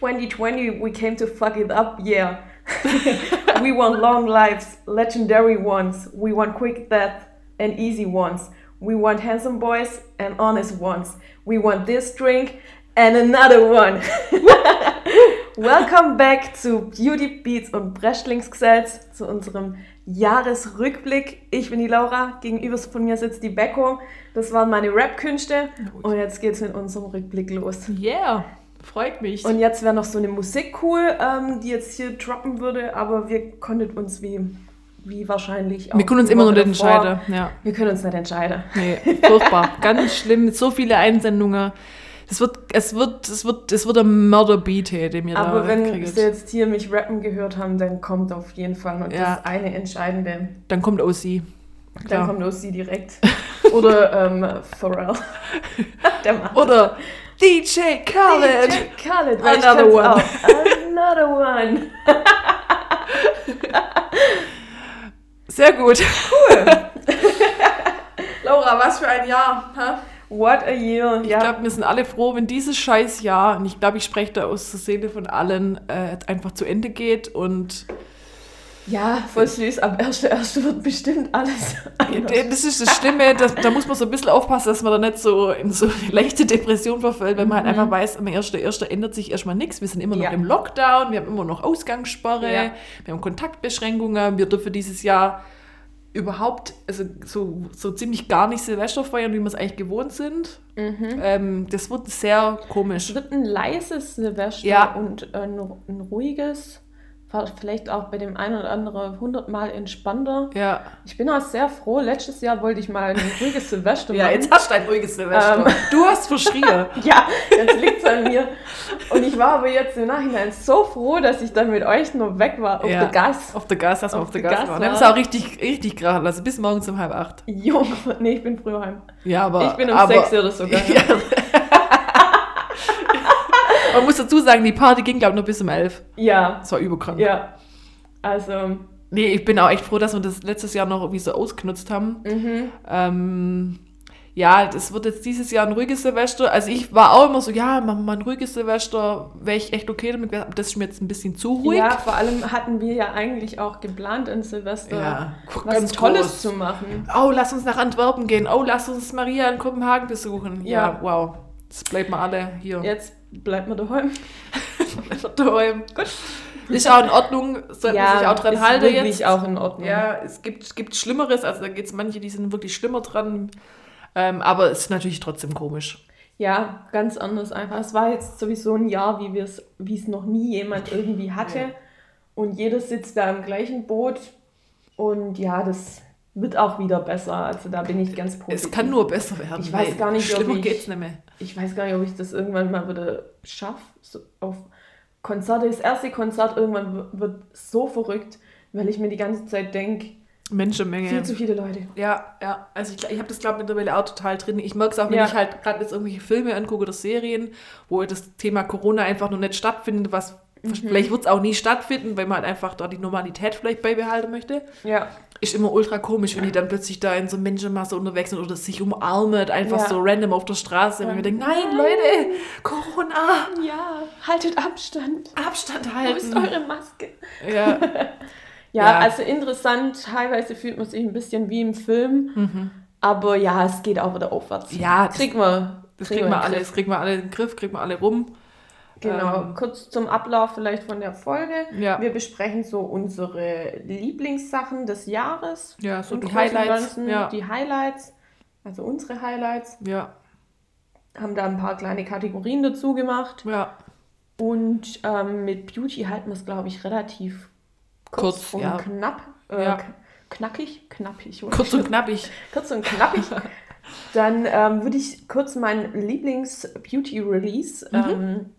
2020 we came to fuck it up, yeah. we want long lives, legendary ones. We want quick death and easy ones. We want handsome boys and honest ones. We want this drink and another one. Welcome back zu Beauty Beats und Breschlingsgesetz, zu unserem Jahresrückblick. Ich bin die Laura, gegenüber von mir sitzt die Becco. Das waren meine Rap-Künste und jetzt geht's mit unserem Rückblick los. Yeah, freut mich. Und jetzt wäre noch so eine Musik cool, ähm, die jetzt hier droppen würde, aber wir konnten uns wie, wie wahrscheinlich auch. Wir können uns immer noch nicht entscheiden. Ja. Wir können uns nicht entscheiden. Nee, furchtbar. Ganz schlimm, so viele Einsendungen. Es wird, es wird, es wird, es wird ein Mörderbeat, den mir Aber da wenn kriegt. sie jetzt hier mich rappen gehört haben, dann kommt auf jeden Fall noch ja. das eine entscheidende. Dann kommt OC. Dann kommt OC direkt. Oder ähm, Pharrell. Oder DJ Khaled. DJ Khaled. Another one. Auch. Another one. Sehr gut. Cool. Laura, was für ein Jahr. Ha? What a year. Ich ja. glaube, wir sind alle froh, wenn dieses scheiß Jahr, und ich glaube, ich spreche da aus der Seele von allen, äh, einfach zu Ende geht und. Ja, voll süß. Am 1.1. wird bestimmt alles anders. Das ist das Schlimme, das, da muss man so ein bisschen aufpassen, dass man da nicht so in so eine leichte Depression verfällt, wenn man halt einfach weiß, am 1.1. ändert sich erstmal nichts. Wir sind immer noch ja. im Lockdown, wir haben immer noch Ausgangssperre, ja. wir haben Kontaktbeschränkungen, wir dürfen dieses Jahr überhaupt also so, so ziemlich gar nicht Silvester feiern, wie wir es eigentlich gewohnt sind. Mhm. Ähm, das wird sehr komisch. Es wird ein leises Silvester ja. und ein, ein ruhiges vielleicht auch bei dem einen oder anderen hundertmal entspannter. Ja. Ich bin auch sehr froh. Letztes Jahr wollte ich mal ein ruhiges Silvester machen. ja, jetzt hast du ein ruhiges Silvester. Ähm, du hast verschrien. ja, jetzt liegt es an mir. Und ich war aber jetzt im Nachhinein so froh, dass ich dann mit euch nur weg war. Auf ja. der Gas. Auf der Gas, dass wir auf der Gas, Gas waren. Wir haben es auch richtig, richtig gerade lassen. Bis morgens um halb acht. Junge, nee, ich bin früher heim. Ja, aber... Ich bin um aber, sechs oder sogar. Ja. Man muss dazu sagen, die Party ging, glaube ich, noch bis um elf. Ja. Das war überkrank. Ja. Also. Nee, ich bin auch echt froh, dass wir das letztes Jahr noch irgendwie so ausgenutzt haben. Mhm. Ähm, ja, das wird jetzt dieses Jahr ein ruhiges Silvester. Also ich war auch immer so, ja, machen wir mal ein ruhiges Silvester, wäre ich echt okay damit. Das ist mir jetzt ein bisschen zu ruhig. Ja, vor allem hatten wir ja eigentlich auch geplant, in Silvester ja, was ganz Tolles groß. zu machen. Oh, lass uns nach Antwerpen gehen. Oh, lass uns Maria in Kopenhagen besuchen. Ja, ja wow. Jetzt bleiben wir alle hier. Jetzt bleibt man daheim. bleibt man daheim. Gut. Ist auch in Ordnung, sollte ja, man sich auch dran ist halten wirklich jetzt. auch in Ordnung. Ja, es gibt, gibt Schlimmeres, also da gibt es manche, die sind wirklich schlimmer dran, ähm, aber es ist natürlich trotzdem komisch. Ja, ganz anders einfach. Es war jetzt sowieso ein Jahr, wie es wie es noch nie jemand irgendwie hatte ja. und jeder sitzt da im gleichen Boot und ja, das wird auch wieder besser. Also da bin ich ganz positiv. Es kann nur besser werden. Ich weiß gar nicht, ob ich, geht's nicht mehr. Ich weiß gar nicht, ob ich das irgendwann mal wieder schaffe, so auf Konzerte, das erste Konzert irgendwann wird so verrückt, weil ich mir die ganze Zeit denke, Menschenmenge. Viel zu viele Leute. Ja, ja. Also ich, ich habe das, glaube ich, mittlerweile auch total drin. Ich merke es auch, wenn ja. ich halt gerade jetzt irgendwelche Filme angucke oder Serien, wo das Thema Corona einfach noch nicht stattfindet, was mhm. vielleicht wird es auch nie stattfinden, weil man halt einfach da die Normalität vielleicht beibehalten möchte. Ja ist immer ultra komisch, wenn die dann plötzlich da in so Menschenmasse unterwegs sind oder sich umarmen, einfach ja. so random auf der Straße. Und wir denken, nein, Leute, Corona. Ja, haltet Abstand. Abstand halten. Wo ist eure Maske? Ja. ja, ja, also interessant. Teilweise fühlt man sich ein bisschen wie im Film. Mhm. Aber ja, es geht auch wieder aufwärts. Ja, kriegen wir. Das kriegen wir alle, das kriegen wir alle in den Griff, kriegen wir alle rum. Genau, ähm, kurz zum Ablauf vielleicht von der Folge. Ja. Wir besprechen so unsere Lieblingssachen des Jahres. Ja, so die Highlights. Ganzen, ja. Die Highlights, also unsere Highlights. Ja. Haben da ein paar kleine Kategorien dazu gemacht. Ja. Und ähm, mit Beauty halten wir es, glaube ich, relativ kurz, kurz und ja. knapp. Äh, ja. Knackig? Knappig. Kurz und knappig. kurz und knappig. Dann ähm, würde ich kurz mein Lieblings-Beauty-Release mhm.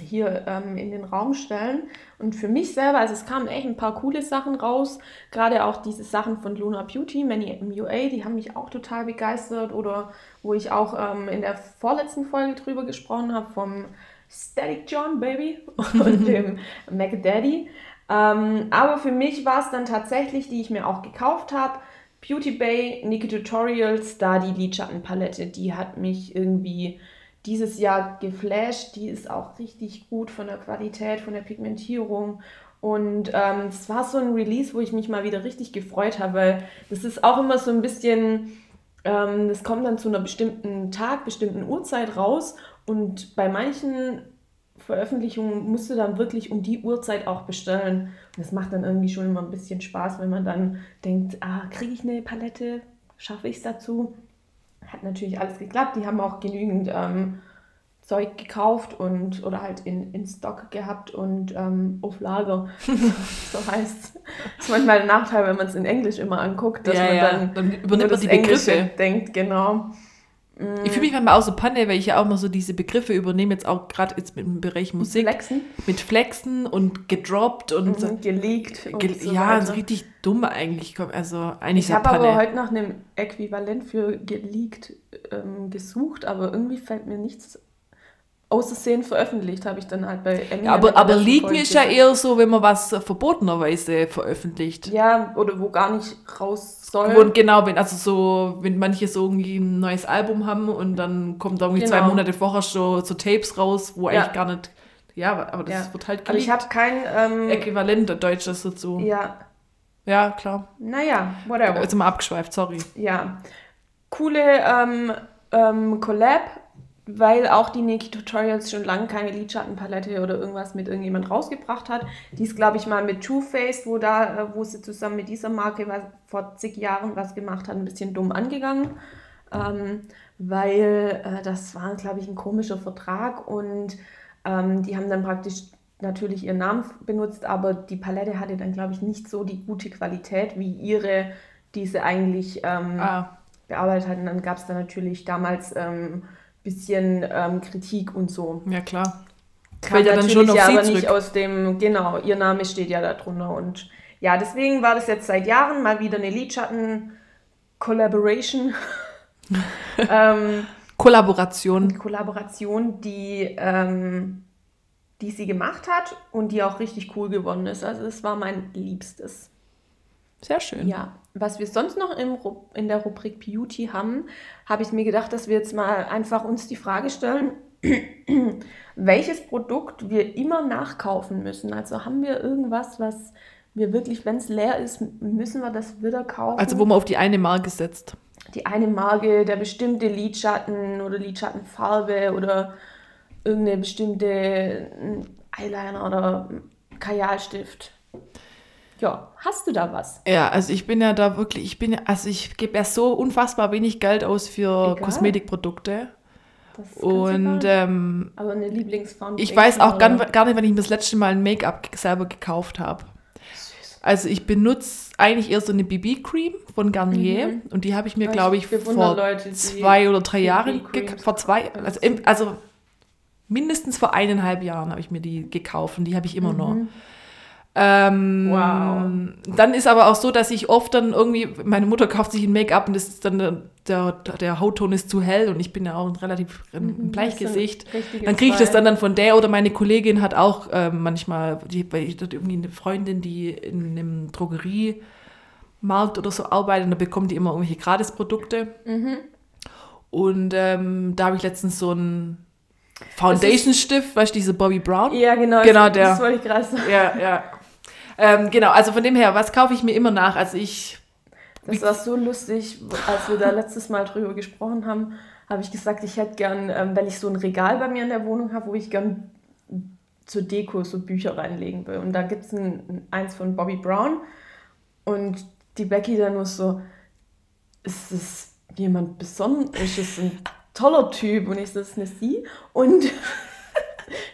Hier ähm, in den Raum stellen. Und für mich selber, also es kamen echt ein paar coole Sachen raus, gerade auch diese Sachen von Luna Beauty, Many MUA, die haben mich auch total begeistert. Oder wo ich auch ähm, in der vorletzten Folge drüber gesprochen habe, vom Static John Baby und dem Mac Daddy. Ähm, aber für mich war es dann tatsächlich, die ich mir auch gekauft habe, Beauty Bay Nikki Tutorials, da die Lidschattenpalette, die hat mich irgendwie dieses Jahr geflasht. Die ist auch richtig gut von der Qualität, von der Pigmentierung. Und ähm, es war so ein Release, wo ich mich mal wieder richtig gefreut habe, weil das ist auch immer so ein bisschen, ähm, das kommt dann zu einer bestimmten Tag, bestimmten Uhrzeit raus. Und bei manchen Veröffentlichungen musst du dann wirklich um die Uhrzeit auch bestellen. Und das macht dann irgendwie schon immer ein bisschen Spaß, wenn man dann denkt, ah, kriege ich eine Palette, schaffe ich es dazu? Hat natürlich alles geklappt. Die haben auch genügend ähm, Zeug gekauft und oder halt in, in Stock gehabt und ähm, auf Lager. so heißt Das ist manchmal ein Nachteil, wenn man es in Englisch immer anguckt, dass ja, man ja. dann, dann übernimmt man die Begriffe Englische denkt, genau. Ich fühle mich manchmal auch so Panne, weil ich ja auch mal so diese Begriffe übernehme, jetzt auch gerade jetzt im Bereich Musik. Flexen. Mit Flexen und gedroppt und mhm, geleakt. Ge so ja, weiter. so richtig dumm eigentlich. Also eigentlich Ich habe aber heute nach einem Äquivalent für geleakt ähm, gesucht, aber irgendwie fällt mir nichts Außersehen veröffentlicht, habe ich dann halt bei Eminem. Ja, aber aber Leaken ist ja eher so, wenn man was verbotenerweise veröffentlicht. Ja, oder wo gar nicht raus soll. Wo, genau, wenn, also so, wenn manche so irgendwie ein neues Album haben und dann kommt da irgendwie genau. zwei Monate vorher schon so Tapes raus, wo ja. eigentlich gar nicht. Ja, aber das ja. wird halt geleakt. Aber ich habe kein ähm, Äquivalent Deutsches dazu. Ja. Ja, klar. Naja, whatever. Jetzt mal abgeschweift, sorry. Ja. Coole ähm, ähm, Collab weil auch die Neki Tutorials schon lange keine Lidschattenpalette oder irgendwas mit irgendjemand rausgebracht hat. Die ist, glaube ich, mal mit Too Faced, wo, da, äh, wo sie zusammen mit dieser Marke was, vor zig Jahren was gemacht hat, ein bisschen dumm angegangen. Ähm, weil äh, das war, glaube ich, ein komischer Vertrag und ähm, die haben dann praktisch natürlich ihren Namen benutzt, aber die Palette hatte dann, glaube ich, nicht so die gute Qualität wie ihre, die sie eigentlich ähm, ah. bearbeitet hatten. Dann gab es da natürlich damals ähm, bisschen ähm, Kritik und so. Ja, klar. Kam ja dann schon auf ja, aber nicht aus dem, genau, ihr Name steht ja da drunter. Und ja, deswegen war das jetzt seit Jahren mal wieder eine Lidschatten-Collaboration. ähm, Kollaboration. Kollaboration, die, ähm, die sie gemacht hat und die auch richtig cool geworden ist. Also es war mein Liebstes. Sehr schön. Ja, was wir sonst noch im, in der Rubrik Beauty haben, habe ich mir gedacht, dass wir jetzt mal einfach uns die Frage stellen, welches Produkt wir immer nachkaufen müssen. Also haben wir irgendwas, was wir wirklich, wenn es leer ist, müssen wir das wieder kaufen. Also wo man auf die eine Marke setzt. Die eine Marke, der bestimmte Lidschatten oder Lidschattenfarbe oder irgendeine bestimmte Eyeliner oder Kajalstift. Ja, hast du da was? Ja, also ich bin ja da wirklich, ich bin ja, also ich gebe ja so unfassbar wenig Geld aus für Egal. Kosmetikprodukte. Und ähm, aber eine Lieblingsfarbe. Ich weiß auch gar, gar nicht, wann ich mir das letzte Mal ein Make-up selber gekauft habe. Also ich benutze eigentlich eher so eine BB-Cream von Garnier mhm. und die habe ich mir, glaube ich, vor Leute, zwei oder drei Jahren, vor zwei, also, also mindestens vor eineinhalb Jahren habe ich mir die gekauft und die habe ich immer mhm. noch. Ähm, wow. Dann ist aber auch so, dass ich oft dann irgendwie, meine Mutter kauft sich ein Make-up und das ist dann der, der, der, Hautton ist zu hell und ich bin ja auch ein relativ ein mhm, Bleichgesicht. Dann kriege ich das dann, dann von der oder meine Kollegin hat auch äh, manchmal, die, weil ich dort irgendwie eine Freundin, die in einem Drogeriemarkt oder so arbeitet, und da bekommt die immer irgendwelche Gratisprodukte. Mhm. Und ähm, da habe ich letztens so ein Foundation-Stift, weißt du, diese Bobby Brown? Ja, genau. Genau, der. Das wollte ich gerade sagen. Ja, ja. Ähm, genau, also von dem her, was kaufe ich mir immer nach? Also ich. Das war so lustig, als wir da letztes Mal drüber gesprochen haben, habe ich gesagt, ich hätte gern, ähm, weil ich so ein Regal bei mir in der Wohnung habe, wo ich gern zur Deko so Bücher reinlegen will. Und da gibt es ein, eins von Bobby Brown und die Becky dann nur so, ist es jemand Besonderes? Ist es ein toller Typ? Und ich so, ist eine Sie. Und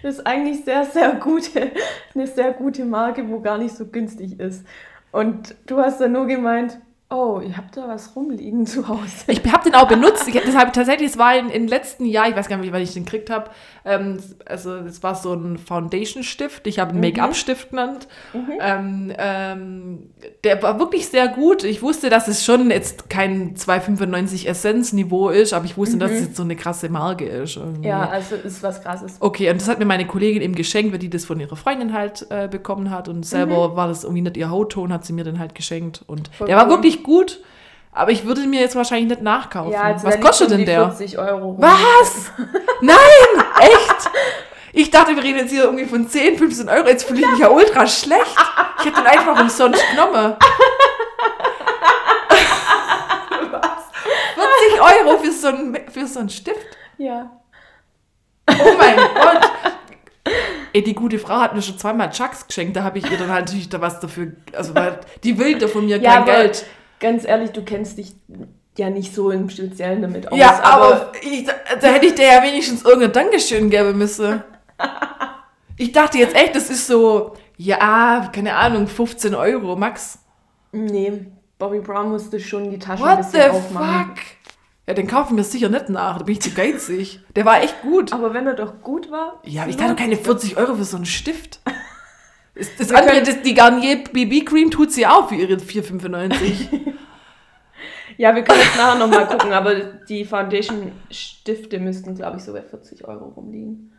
das ist eigentlich sehr, sehr gute, eine sehr gute Marke, wo gar nicht so günstig ist. Und du hast dann nur gemeint, Oh, ihr habt da was rumliegen zu Hause. Ich habe den auch benutzt. Ich, das habe tatsächlich, es war in, im letzten Jahr, ich weiß gar nicht, wann ich den gekriegt habe. Ähm, also es war so ein Foundation-Stift. Ich habe einen mhm. Make-up-Stift genannt. Mhm. Ähm, ähm, der war wirklich sehr gut. Ich wusste, dass es schon jetzt kein 2,95 Essenz-Niveau ist, aber ich wusste, mhm. dass es jetzt so eine krasse Marke ist. Irgendwie. Ja, also ist was krasses. Okay, und das hat mir meine Kollegin eben geschenkt, weil die das von ihrer Freundin halt äh, bekommen hat. Und selber mhm. war das irgendwie nicht ihr Hautton, hat sie mir dann halt geschenkt. Und Voll der war wirklich richtig gut. Aber ich würde mir jetzt wahrscheinlich nicht nachkaufen. Ja, also Was kostet denn der? 40 Euro. Was? Nein! Echt? Ich dachte, wir reden jetzt hier irgendwie von 10, 15 Euro. Jetzt fühle ich mich ja ultra schlecht. Ich hätte den einfach umsonst genommen. Was? 40 Euro für so einen, für so einen Stift? Ja. Oh mein Gott. Ey, die gute Frau hat mir schon zweimal Chucks geschenkt. Da habe ich ihr dann halt natürlich da was dafür. Also, weil die will da von mir ja, kein Geld. Ganz ehrlich, du kennst dich ja nicht so im Speziellen damit aus. Ja, aber, aber ich, da, da, hätte ich dir ja wenigstens irgendein Dankeschön geben müssen. Ich dachte jetzt echt, das ist so, ja, keine Ahnung, 15 Euro max. Nee, Bobby Brown musste schon die Tasche What ein bisschen the aufmachen. fuck? Ja, den kaufen wir sicher nicht nach, da bin ich zu geizig. Der war echt gut. Aber wenn er doch gut war. Ja, aber ich kann doch keine 40 Euro für so einen Stift. Das, das andere, das, die Garnier BB Cream tut sie auch für ihre 4,95. ja, wir können jetzt nachher nochmal gucken, aber die Foundation-Stifte müssten, glaube ich, so bei 40 Euro rumliegen.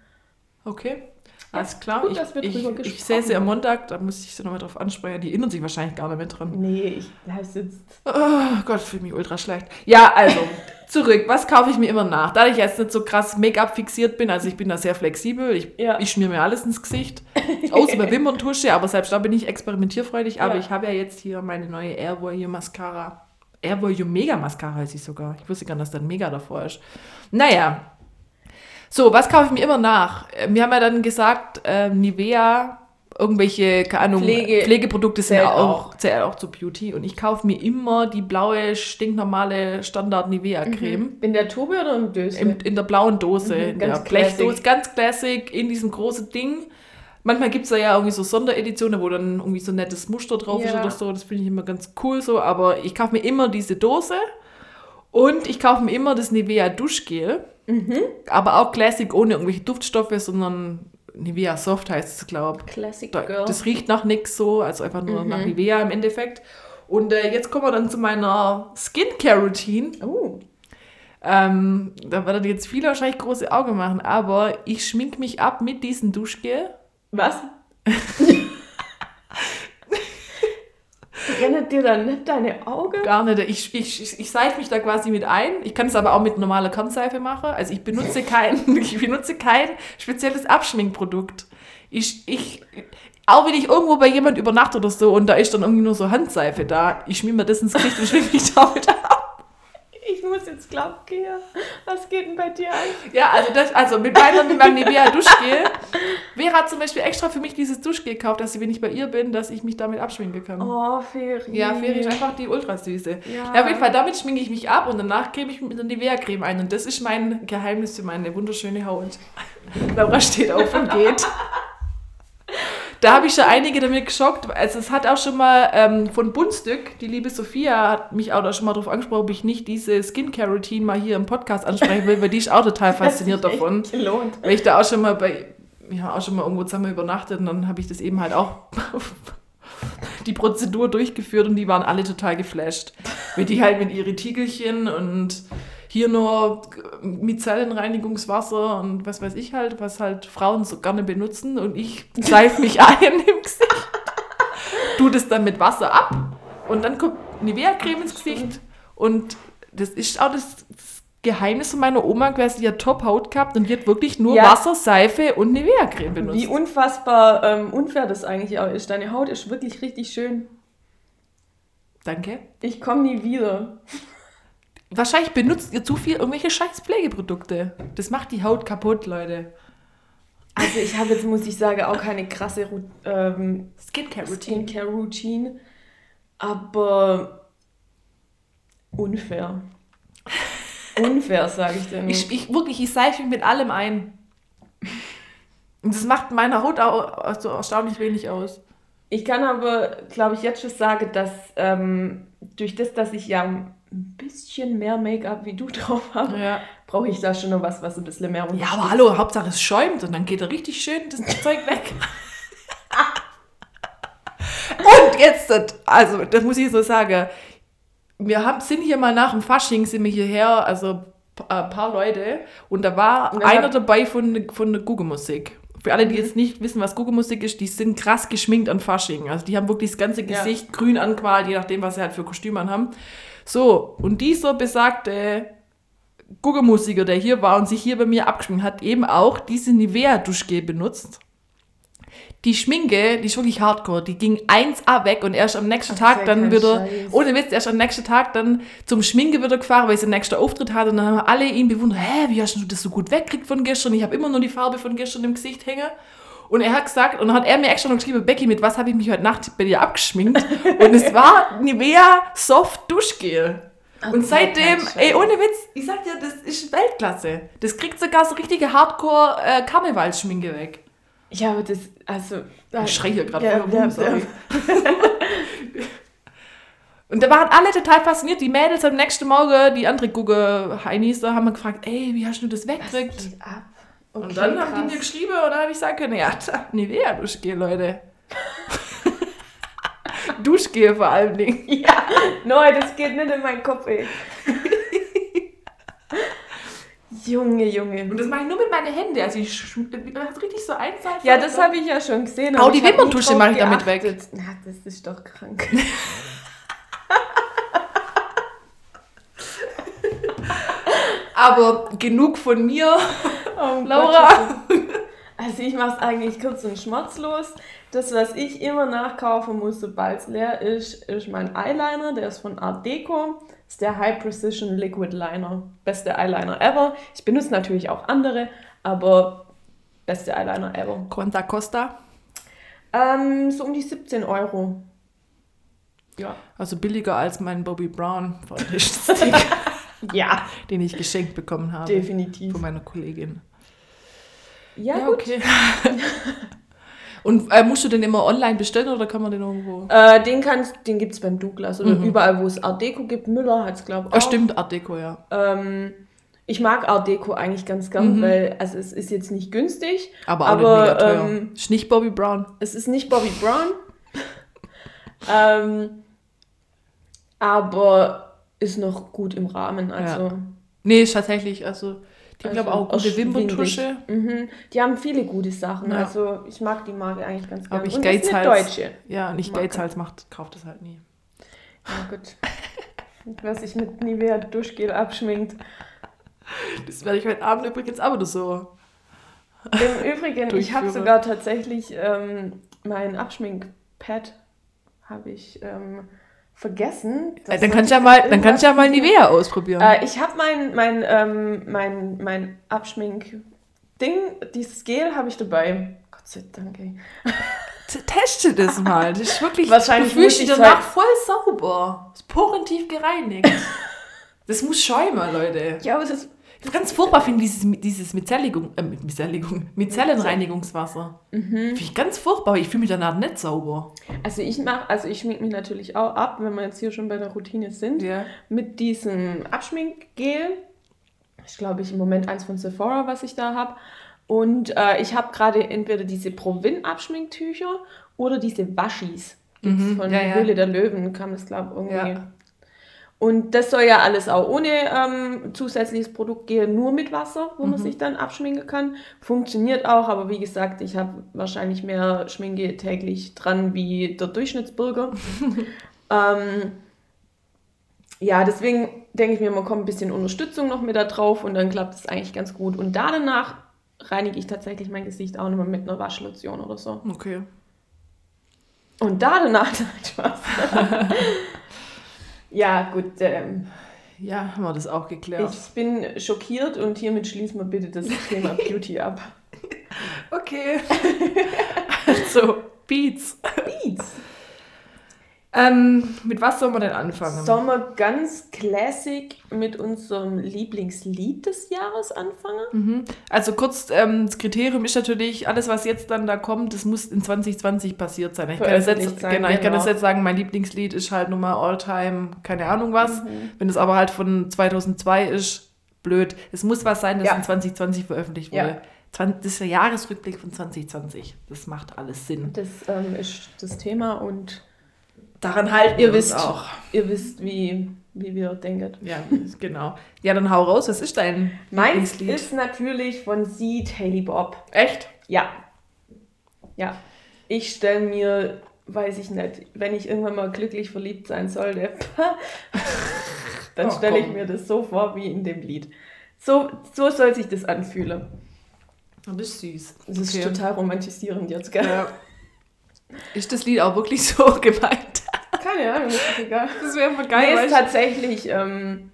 Okay. Alles klar. Gut, ich, ich, ich sehe sie am Montag, da muss ich sie nochmal drauf ansprechen. Die erinnern sich wahrscheinlich gar nicht mehr dran. Nee, ich bleibe jetzt. Oh Gott, fühle mich ultra schlecht. Ja, also, zurück. Was kaufe ich mir immer nach? Da ich jetzt nicht so krass Make-up fixiert bin, also ich bin da sehr flexibel. Ich, ja. ich schmier mir alles ins Gesicht. Außer bei Wimperntusche, aber selbst da bin ich experimentierfreudig. Aber ja. ich habe ja jetzt hier meine neue Air Volume Mascara. Air Volume Mega Mascara heißt sie sogar. Ich wusste gar nicht, dass da ein Mega davor ist. Naja, so, was kaufe ich mir immer nach? Äh, wir haben ja dann gesagt, äh, Nivea, irgendwelche, keine Ahnung, Pflege Pflegeprodukte sind ja auch, zählen auch zu Beauty. Und ich kaufe mir immer die blaue, stinknormale Standard-Nivea-Creme. Mhm. In der Tube oder im Dose? In, in der blauen Dose, mhm, in der Blechdose, ganz classic, in diesem großen Ding. Manchmal gibt es da ja irgendwie so Sondereditionen, wo dann irgendwie so ein nettes Muster drauf ja. ist oder so. Das finde ich immer ganz cool so. Aber ich kaufe mir immer diese Dose und ich kaufe mir immer das Nivea Duschgel. Mhm. Aber auch Classic ohne irgendwelche Duftstoffe, sondern Nivea Soft heißt es, glaube ich. Classic da, Girl. Das riecht nach nichts so, also einfach nur mhm. nach Nivea im Endeffekt. Und äh, jetzt kommen wir dann zu meiner Skincare-Routine. Oh. Ähm, da werden jetzt viele wahrscheinlich große Augen machen, aber ich schmink mich ab mit diesem Duschgel. Was? Brennt dir dann nicht deine Augen? Gar nicht. Ich, ich, ich, seife mich da quasi mit ein. Ich kann es aber auch mit normaler Kornseife machen. Also ich benutze kein, ich benutze kein spezielles Abschminkprodukt. Ich, ich, auch wenn ich irgendwo bei jemand übernachte oder so und da ist dann irgendwie nur so Handseife da, ich schmier mir das ins Gesicht und schmink mich damit ab muss jetzt glauben, Gea, was geht denn bei dir an? Ja, also, das, also mit meiner mit meinem Nivea Duschgel. Vera hat zum Beispiel extra für mich dieses Duschgel gekauft, dass wenn ich bei ihr bin, dass ich mich damit abschminken kann. Oh, Feri. Ja, Feri ist einfach die Ultrasüße. Ja. ja. auf jeden Fall, damit schminke ich mich ab und danach creme ich mit der Nivea-Creme ein. Und das ist mein Geheimnis für meine wunderschöne Haut. Laura steht auf und geht. Da habe ich schon einige damit geschockt. Also es hat auch schon mal ähm, von Bundstück, die liebe Sophia hat mich auch da schon mal darauf angesprochen, ob ich nicht diese Skincare-Routine mal hier im Podcast ansprechen will, weil die ist auch total fasziniert davon. Gelohnt. Weil ich da auch schon mal bei, ja auch schon mal irgendwo zusammen übernachtet und dann habe ich das eben halt auch die Prozedur durchgeführt und die waren alle total geflasht. Weil die halt mit ihren Tiegelchen und hier nur Micellenreinigungswasser und was weiß ich halt, was halt Frauen so gerne benutzen und ich seife mich ein im Gesicht, tu das dann mit Wasser ab und dann kommt Nivea-Creme ins Gesicht und das ist auch das, Geheimnis von meiner Oma gewesen, die hat Top-Haut gehabt und die hat wirklich nur ja. Wasser, Seife und Nivea-Creme benutzt. Wie unfassbar ähm, unfair das eigentlich auch ist. Deine Haut ist wirklich richtig schön. Danke. Ich komme nie wieder. Wahrscheinlich benutzt ihr zu viel irgendwelche scheiß Pflegeprodukte. Das macht die Haut kaputt, Leute. Also ich habe jetzt, muss ich sagen, auch keine krasse ähm, Skincare-Routine. Skincare-Routine. Aber unfair. unfair, sage ich dir Ich, ich, wirklich, ich seife mich mit allem ein. Und das macht meiner Haut auch so erstaunlich wenig aus. Ich kann aber, glaube ich, jetzt schon sagen, dass ähm, durch das, dass ich ja ein bisschen mehr Make-up wie du drauf habe, ja. brauche ich da schon noch was, was ein bisschen mehr Ja, aber hallo, Hauptsache es schäumt und dann geht er richtig schön das Zeug weg. und jetzt, also das muss ich so sagen, wir haben, sind hier mal nach dem Fasching, sind wir hierher, also ein paar Leute, und da war einer dabei von, von der Google-Musik für alle, die jetzt nicht wissen, was Guckelmusik ist, die sind krass geschminkt an Fasching. Also die haben wirklich das ganze Gesicht ja. grün anqual, je nachdem, was sie halt für Kostüme haben. So, und dieser besagte Guckelmusiker, der hier war und sich hier bei mir abgeschminkt hat, eben auch diese Nivea-Duschgel benutzt die Schminke, die ist wirklich hardcore, die ging 1A weg und erst am nächsten Tag dann wieder, Scheiß. ohne Witz, erst am nächsten Tag dann zum Schminke wieder gefahren, weil sie den nächsten Auftritt hatte und dann haben alle ihn bewundert, hä, wie hast du das so gut weggekriegt von gestern? Ich habe immer nur die Farbe von gestern im Gesicht hängen. Und er hat gesagt, und dann hat er mir extra noch geschrieben, Becky, mit was habe ich mich heute Nacht bei dir abgeschminkt? und es war Nivea Soft Duschgel. Okay, und seitdem, ey, ohne Witz, ich sag dir, das ist Weltklasse. Das kriegt sogar so richtige Hardcore-Karnevalsschminke äh, weg. Ja, aber das, also. Ich schreie hier gerade ja, ja, sorry. Und da waren alle total fasziniert. Die Mädels am nächsten Morgen, die andere Gucke Heinis, da haben wir gefragt, ey, wie hast du das weggekriegt? Okay, und dann krass. haben die mir geschrieben und dann habe ich sagen können, ja, Nivea Duschgel, Leute. Duschgel vor allen Dingen. Ja, nein, das geht nicht in meinen Kopf, ey. Junge, Junge. Und das mache ich nur mit meinen Händen. Also ich das richtig so einseitig. Ja, das habe ich ja schon gesehen. Auch die Wimperntusche mache ich damit weg. Na, das ist doch krank. Aber genug von mir, oh, Laura. Also ich mache es eigentlich kurz und schmerzlos. Das, was ich immer nachkaufen muss, sobald es leer ist, ist mein Eyeliner. Der ist von Art Deco ist der High Precision Liquid Liner. Beste Eyeliner ever. Ich benutze natürlich auch andere, aber beste Eyeliner ever. Quanta Costa? Ähm, so um die 17 Euro. Ja. Also billiger als mein Bobby Brown Stick. Ja. Den ich geschenkt bekommen habe. Definitiv. Von meiner Kollegin. Ja, ja okay. Und äh, musst du den immer online bestellen oder kann man den irgendwo? Äh, den den gibt es beim Douglas oder mhm. überall, wo es Art Deco gibt. Müller hat es, glaube ich. Auch. stimmt, Art Deco, ja. Ähm, ich mag Art Deco eigentlich ganz gern, mhm. weil also es ist jetzt nicht günstig. Aber auch aber, nicht mega teuer. Ähm, ist nicht Bobby Brown. Es ist nicht Bobby Brown. ähm, aber ist noch gut im Rahmen. Also. Ja. Nee, ist tatsächlich, also die also, glaube auch gute Wimperntusche. Mhm. Die haben viele gute Sachen. Ja. Also ich mag die Marke eigentlich ganz gerne. Aber ich Geizhals. Ja, und ich Geizhals macht, kauft das halt nie. Ja, gut. Wer sich mit Nivea Duschgel abschminkt. Das werde ich heute Abend übrigens aber so. Im Übrigen, ich habe sogar tatsächlich ähm, mein Abschminkpad habe ich ähm, vergessen. Äh, dann kannst du ja mal, dann kannst ja mal Nivea ausprobieren. Äh, ich habe mein, mein, ähm, mein, mein Abschmink-Ding, dieses Gel habe ich dabei. Gott sei Dank, ey. Teste das mal. Das ist wirklich, Wahrscheinlich du fühlst dich danach halt voll sauber. Ist porentief gereinigt. das muss schäumen, Leute. Ja, aber das ganz furchtbar finde dieses, dieses Micelligung, äh, Micelligung, Micellenreinigungswasser. Mhm. Finde ich ganz furchtbar. Ich fühle mich danach nicht sauber. Also ich mache, also ich schmink mich natürlich auch ab, wenn wir jetzt hier schon bei der Routine sind, ja. mit diesem Abschminkgel. Ich glaube, ich im Moment eins von Sephora, was ich da habe. Und äh, ich habe gerade entweder diese Provin-Abschminktücher oder diese Waschis. Gibt's mhm, von ja, ja. Höhle der Löwen kam das, glaube ich, irgendwie. Ja. Und das soll ja alles auch ohne ähm, zusätzliches Produkt gehen, nur mit Wasser, wo mhm. man sich dann abschminken kann. Funktioniert auch, aber wie gesagt, ich habe wahrscheinlich mehr Schminke täglich dran wie der Durchschnittsbürger. ähm, ja, deswegen denke ich mir, man kommt ein bisschen Unterstützung noch mit da drauf und dann klappt es eigentlich ganz gut. Und da danach reinige ich tatsächlich mein Gesicht auch nochmal mit einer Waschlotion oder so. Okay. Und da danach, Spaß. Ja, gut. Ähm, ja, haben wir das auch geklärt. Ich bin schockiert und hiermit schließen wir bitte das Thema Beauty ab. Okay. also, Beats. Beats. Ähm, mit was soll man denn anfangen? Sollen wir ganz classic mit unserem Lieblingslied des Jahres anfangen? Mhm. Also kurz, ähm, das Kriterium ist natürlich, alles was jetzt dann da kommt, das muss in 2020 passiert sein. Ich, kann das, jetzt, sein, genau, ich kann das genau. jetzt sagen, mein Lieblingslied ist halt nun mal Alltime, keine Ahnung was. Mhm. Wenn es aber halt von 2002 ist, blöd. Es muss was sein, das ja. in 2020 veröffentlicht wurde. Ja. Das ist der Jahresrückblick von 2020. Das macht alles Sinn. Das ähm, ist das Thema und daran halten ihr wisst auch. Ihr wisst, wie, wie wir denken. Ja, genau. Ja, dann hau raus. Was ist dein Meins ist natürlich von Seed Haley Bob. Echt? Ja. Ja, ich stelle mir, weiß ich nicht, wenn ich irgendwann mal glücklich verliebt sein sollte, dann oh, stelle ich mir das so vor wie in dem Lied. So, so soll sich das anfühlen. Das ist süß. Das ist okay. total romantisierend jetzt, gell? Ja. Ist das Lied auch wirklich so gemeint? Keine Ahnung, ist egal. Das wäre mal geil. Nee, ist tatsächlich ähm,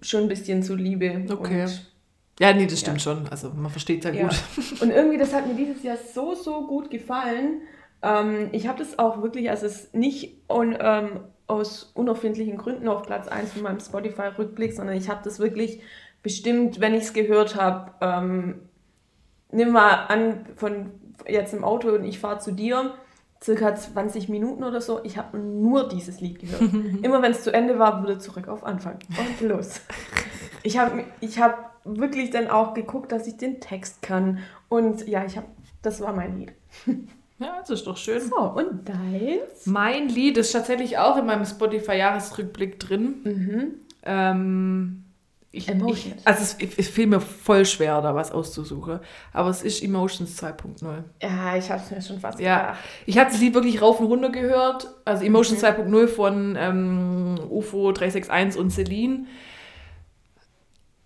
schon ein bisschen zu Liebe. Okay. ja, nee, das stimmt ja. schon. Also man versteht es ja, ja gut. Und irgendwie, das hat mir dieses Jahr so, so gut gefallen. Ähm, ich habe das auch wirklich, also es nicht on, ähm, aus unerfindlichen Gründen auf Platz 1 von meinem Spotify-Rückblick, sondern ich habe das wirklich bestimmt, wenn ich es gehört habe, ähm, nimm mal an, von jetzt im Auto und ich fahre zu dir, circa 20 Minuten oder so, ich habe nur dieses Lied gehört. Immer wenn es zu Ende war, wurde zurück auf Anfang. Und los. Ich habe ich hab wirklich dann auch geguckt, dass ich den Text kann. Und ja, ich habe, das war mein Lied. Ja, das ist doch schön. So, und deins? Mein Lied ist tatsächlich auch in meinem Spotify-Jahresrückblick drin. Mhm. Ähm, ich, ich, also es, es fiel mir voll schwer, da was auszusuchen. Aber es ist Emotions 2.0. Ja, ich habe es mir schon fast ja. gedacht. Ich habe das Lied wirklich rauf und runter gehört. Also Emotions mhm. 2.0 von ähm, UFO 361 und Celine.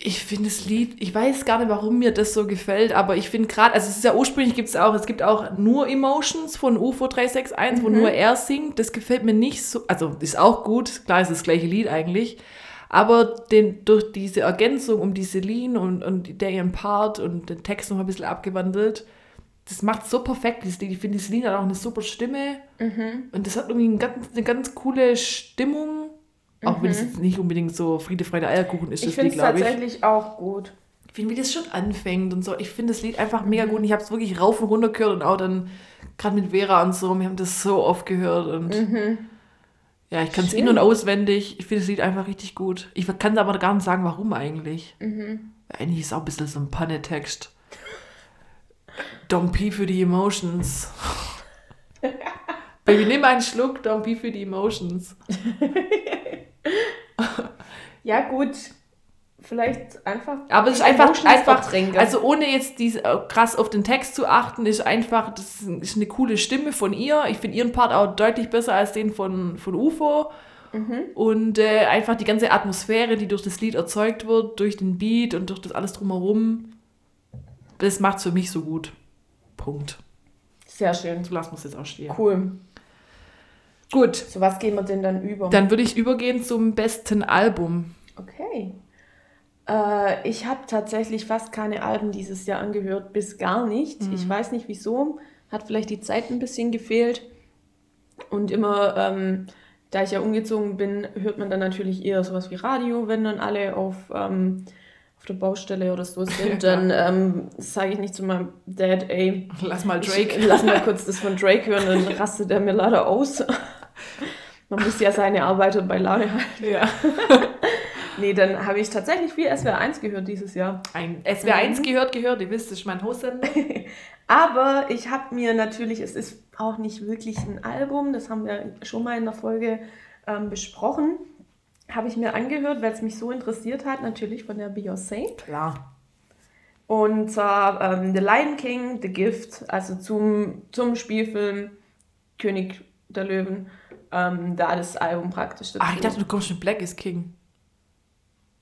Ich finde das Lied, ich weiß gar nicht, warum mir das so gefällt, aber ich finde gerade, also es ist ja ursprünglich gibt es auch, es gibt auch nur Emotions von UFO 361, mhm. wo nur er singt. Das gefällt mir nicht so, also ist auch gut, klar ist das gleiche Lied eigentlich, aber den, durch diese Ergänzung um die Celine und, und der ihren Part und den Text noch ein bisschen abgewandelt, das macht so perfekt. Ich finde, die Celine hat auch eine super Stimme. Mhm. Und das hat irgendwie eine ganz, eine ganz coole Stimmung. Auch mhm. wenn es jetzt nicht unbedingt so Friede, Freude, Eierkuchen ist, ich das Lied, glaube ich. tatsächlich auch gut. Ich finde, wie das schon anfängt und so. Ich finde das Lied einfach mega gut. Und ich habe es wirklich rauf und runter gehört und auch dann gerade mit Vera und so. Wir haben das so oft gehört und mhm. Ja, ich kann es in- und auswendig. Ich finde das Lied einfach richtig gut. Ich kann aber gar nicht sagen, warum eigentlich. Mhm. Eigentlich ist es auch ein bisschen so ein Panne-Text. Don't pee für die Emotions. Baby, nimm einen Schluck, don't pee für die Emotions. ja, gut vielleicht einfach. Aber es ist einfach, einfach also ohne jetzt diese, äh, krass auf den Text zu achten, ist einfach, das ist eine coole Stimme von ihr. Ich finde ihren Part auch deutlich besser als den von, von UFO. Mhm. Und äh, einfach die ganze Atmosphäre, die durch das Lied erzeugt wird, durch den Beat und durch das alles drumherum, das macht es für mich so gut. Punkt. Sehr schön. So lassen wir es jetzt auch stehen. Cool. Gut. So was gehen wir denn dann über? Dann würde ich übergehen zum besten Album. Okay. Äh, ich habe tatsächlich fast keine Alben dieses Jahr angehört, bis gar nicht. Mhm. Ich weiß nicht wieso. Hat vielleicht die Zeit ein bisschen gefehlt. Und immer, ähm, da ich ja umgezogen bin, hört man dann natürlich eher sowas wie Radio, wenn dann alle auf, ähm, auf der Baustelle oder so sind. Dann ähm, sage ich nicht zu meinem Dad, ey, lass mal Drake. Ich, lass mal kurz das von Drake hören, dann rastet er mir leider aus. Man muss ja seine Arbeit bei Laune halten. Ja. Nee, dann habe ich tatsächlich viel SWR 1 gehört dieses Jahr. Ein SWR 1 mhm. gehört, gehört, ihr wisst, das ist mein Hostsender. Aber ich habe mir natürlich, es ist auch nicht wirklich ein Album, das haben wir schon mal in der Folge ähm, besprochen, habe ich mir angehört, weil es mich so interessiert hat, natürlich von der Beyoncé. Klar. Und zwar ähm, The Lion King, The Gift, also zum, zum Spielfilm König der Löwen, ähm, da das Album praktisch dazu. Ach, ich dachte, du kommst mit Black is King.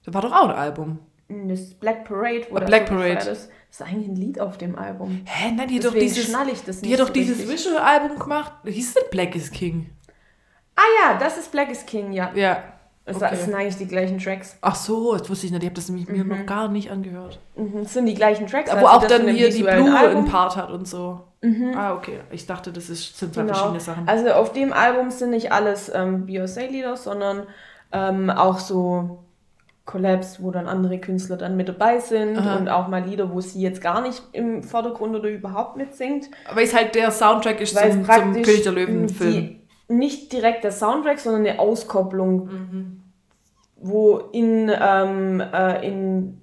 Das war doch auch ein Album. Das Black Parade, wo oh, Black Parade. Das ist eigentlich ein Lied auf dem Album. Hä, nein, die hat doch dieses, die hat doch so dieses Visual-Album gemacht. Hieß das Black is King? Ah ja, das ist Black is King, ja. Ja. Das okay. sind eigentlich die gleichen Tracks. Ach so, das wusste ich nicht. Ich habe das nämlich mhm. mir noch gar nicht angehört. Mhm, das sind die gleichen Tracks. Aber also auch dann hier die Blue einen Part hat und so. Mhm. Ah, okay. Ich dachte, das ist, sind zwei genau. verschiedene Sachen. Also auf dem Album sind nicht alles ähm, Beyoncé-Lieder, sondern ähm, auch so Collabs, wo dann andere Künstler dann mit dabei sind Aha. und auch mal Lieder, wo sie jetzt gar nicht im Vordergrund oder überhaupt mitsingt. Aber es halt der Soundtrack ist zum, zum König der Löwen Film. nicht direkt der Soundtrack, sondern eine Auskopplung, mhm. wo in, ähm, äh, in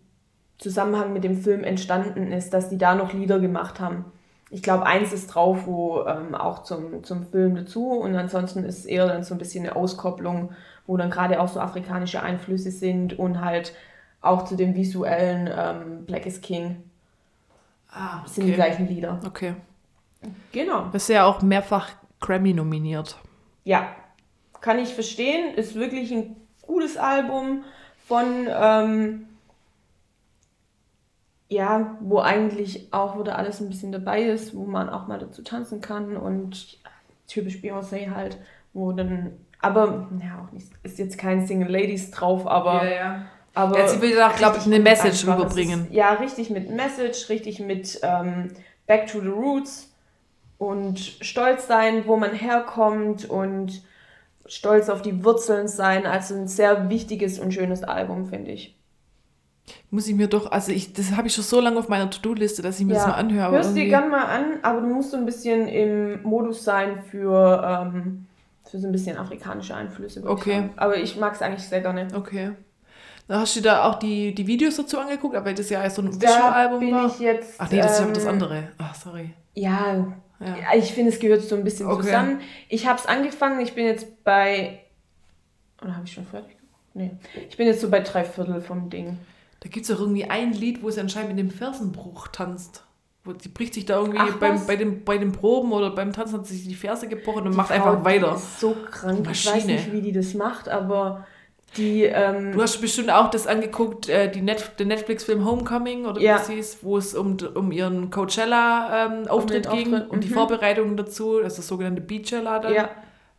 Zusammenhang mit dem Film entstanden ist, dass die da noch Lieder gemacht haben. Ich glaube, eins ist drauf, wo ähm, auch zum, zum Film dazu und ansonsten ist eher dann so ein bisschen eine Auskopplung wo dann gerade auch so afrikanische Einflüsse sind und halt auch zu dem visuellen ähm, Black is King ah, okay. sind die gleichen Lieder. Okay. Genau. Das ist ja auch mehrfach Grammy nominiert. Ja, kann ich verstehen. Ist wirklich ein gutes Album von, ähm, ja, wo eigentlich auch wieder alles ein bisschen dabei ist, wo man auch mal dazu tanzen kann und typisch Beyoncé halt, wo dann, aber, ja, auch nicht, ist jetzt kein Single Ladies drauf, aber. Ja, ja. Aber ja, sie will auch, glaube ich, eine Message rüberbringen. Ist, ja, richtig mit Message, richtig mit ähm, Back to the Roots und stolz sein, wo man herkommt und stolz auf die Wurzeln sein. Also ein sehr wichtiges und schönes Album, finde ich. Muss ich mir doch, also ich, das habe ich schon so lange auf meiner To-Do-Liste, dass ich mir ja. das mal anhöre. Hörst dir gerne mal an, aber du musst so ein bisschen im Modus sein für, ähm, für so ein bisschen afrikanische Einflüsse. Okay. Ich aber ich mag es eigentlich sehr gerne. Okay. Da hast du da auch die, die Videos dazu angeguckt, aber das ja so ein Visual-Album war? ich jetzt... Ach nee, das ist ja das ähm, andere. Ach, sorry. Ja, ja. Ich finde, es gehört so ein bisschen okay. zusammen. Ich habe es angefangen, ich bin jetzt bei. Oder habe ich schon fertig gemacht? Nee. Ich bin jetzt so bei drei Viertel vom Ding. Da gibt es auch irgendwie ein Lied, wo es anscheinend mit dem Fersenbruch tanzt. Die bricht sich da irgendwie Ach, beim, bei, dem, bei den Proben oder beim Tanzen hat sich die Ferse gebrochen und die macht Frau, einfach weiter. Die ist so krank. Ich weiß nicht, wie die das macht, aber die, ähm, du hast bestimmt auch das angeguckt, äh, die Net den Netflix-Film Homecoming oder ja. wie es hieß, wo es um, um ihren Coachella-Auftritt ähm, ging Auftritt. und die mhm. Vorbereitungen dazu, also das sogenannte Beachella dann. Ja.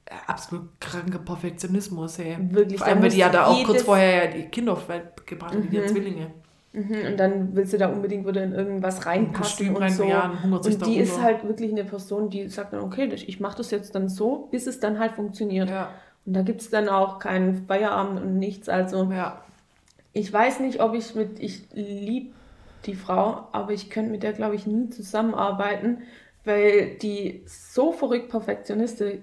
ja. absolut kranker Perfektionismus, ey. Wirklich. Vor allem, weil die ja da auch kurz vorher ja die Kinder auf Welt gebracht haben, mhm. die Zwillinge. Mhm, und dann willst du da unbedingt wieder in irgendwas reinpassen und rein, so. Ja, und die ist halt wirklich eine Person, die sagt dann, okay, ich mache das jetzt dann so, bis es dann halt funktioniert. Ja. Und da gibt es dann auch keinen Feierabend und nichts. Also ja. ich weiß nicht, ob ich mit, ich liebe die Frau, aber ich könnte mit der, glaube ich, nie zusammenarbeiten, weil die so verrückt perfektionistisch,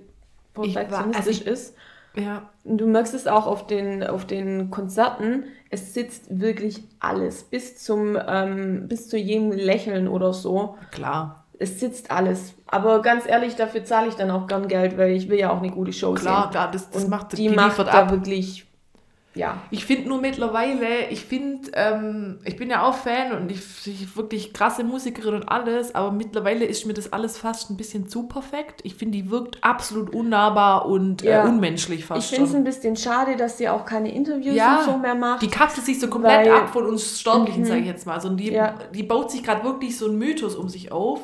perfektionistisch war, also ist. Ja. Du merkst es auch auf den, auf den Konzerten, es sitzt wirklich alles, bis zum, ähm, bis zu jedem Lächeln oder so. Klar es sitzt alles. Aber ganz ehrlich, dafür zahle ich dann auch gern Geld, weil ich will ja auch eine gute Show klar, sehen. Klar, das, das Und macht die macht da ab. wirklich ja. Ich finde nur mittlerweile, ich finde, ähm, ich bin ja auch Fan und ich, ich wirklich krasse Musikerin und alles, aber mittlerweile ist mir das alles fast ein bisschen zu perfekt. Ich finde, die wirkt absolut unnahbar und äh, ja. äh, unmenschlich fast. Ich finde es ein bisschen schade, dass sie auch keine Interviews ja, und so mehr macht. Die kapselt sich so komplett ab von uns Sterblichen, mhm. sage ich jetzt mal. Also die, ja. die baut sich gerade wirklich so einen Mythos um sich auf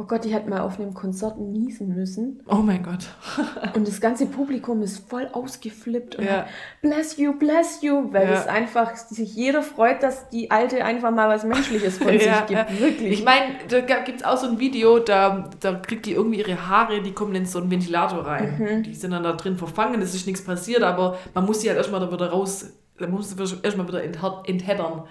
Oh Gott, die hat mal auf einem Konzert niesen müssen. Oh mein Gott. und das ganze Publikum ist voll ausgeflippt und ja. hat, bless you, bless you, weil ja. es einfach sich jeder freut, dass die Alte einfach mal was Menschliches von ja, sich gibt. Wirklich. Ich meine, da gibt es auch so ein Video, da, da kriegt die irgendwie ihre Haare, die kommen in so einen Ventilator rein. Mhm. Die sind dann da drin verfangen, es ist nichts passiert, aber man muss sie halt erstmal da wieder raus, man muss sie erstmal wieder entheddern.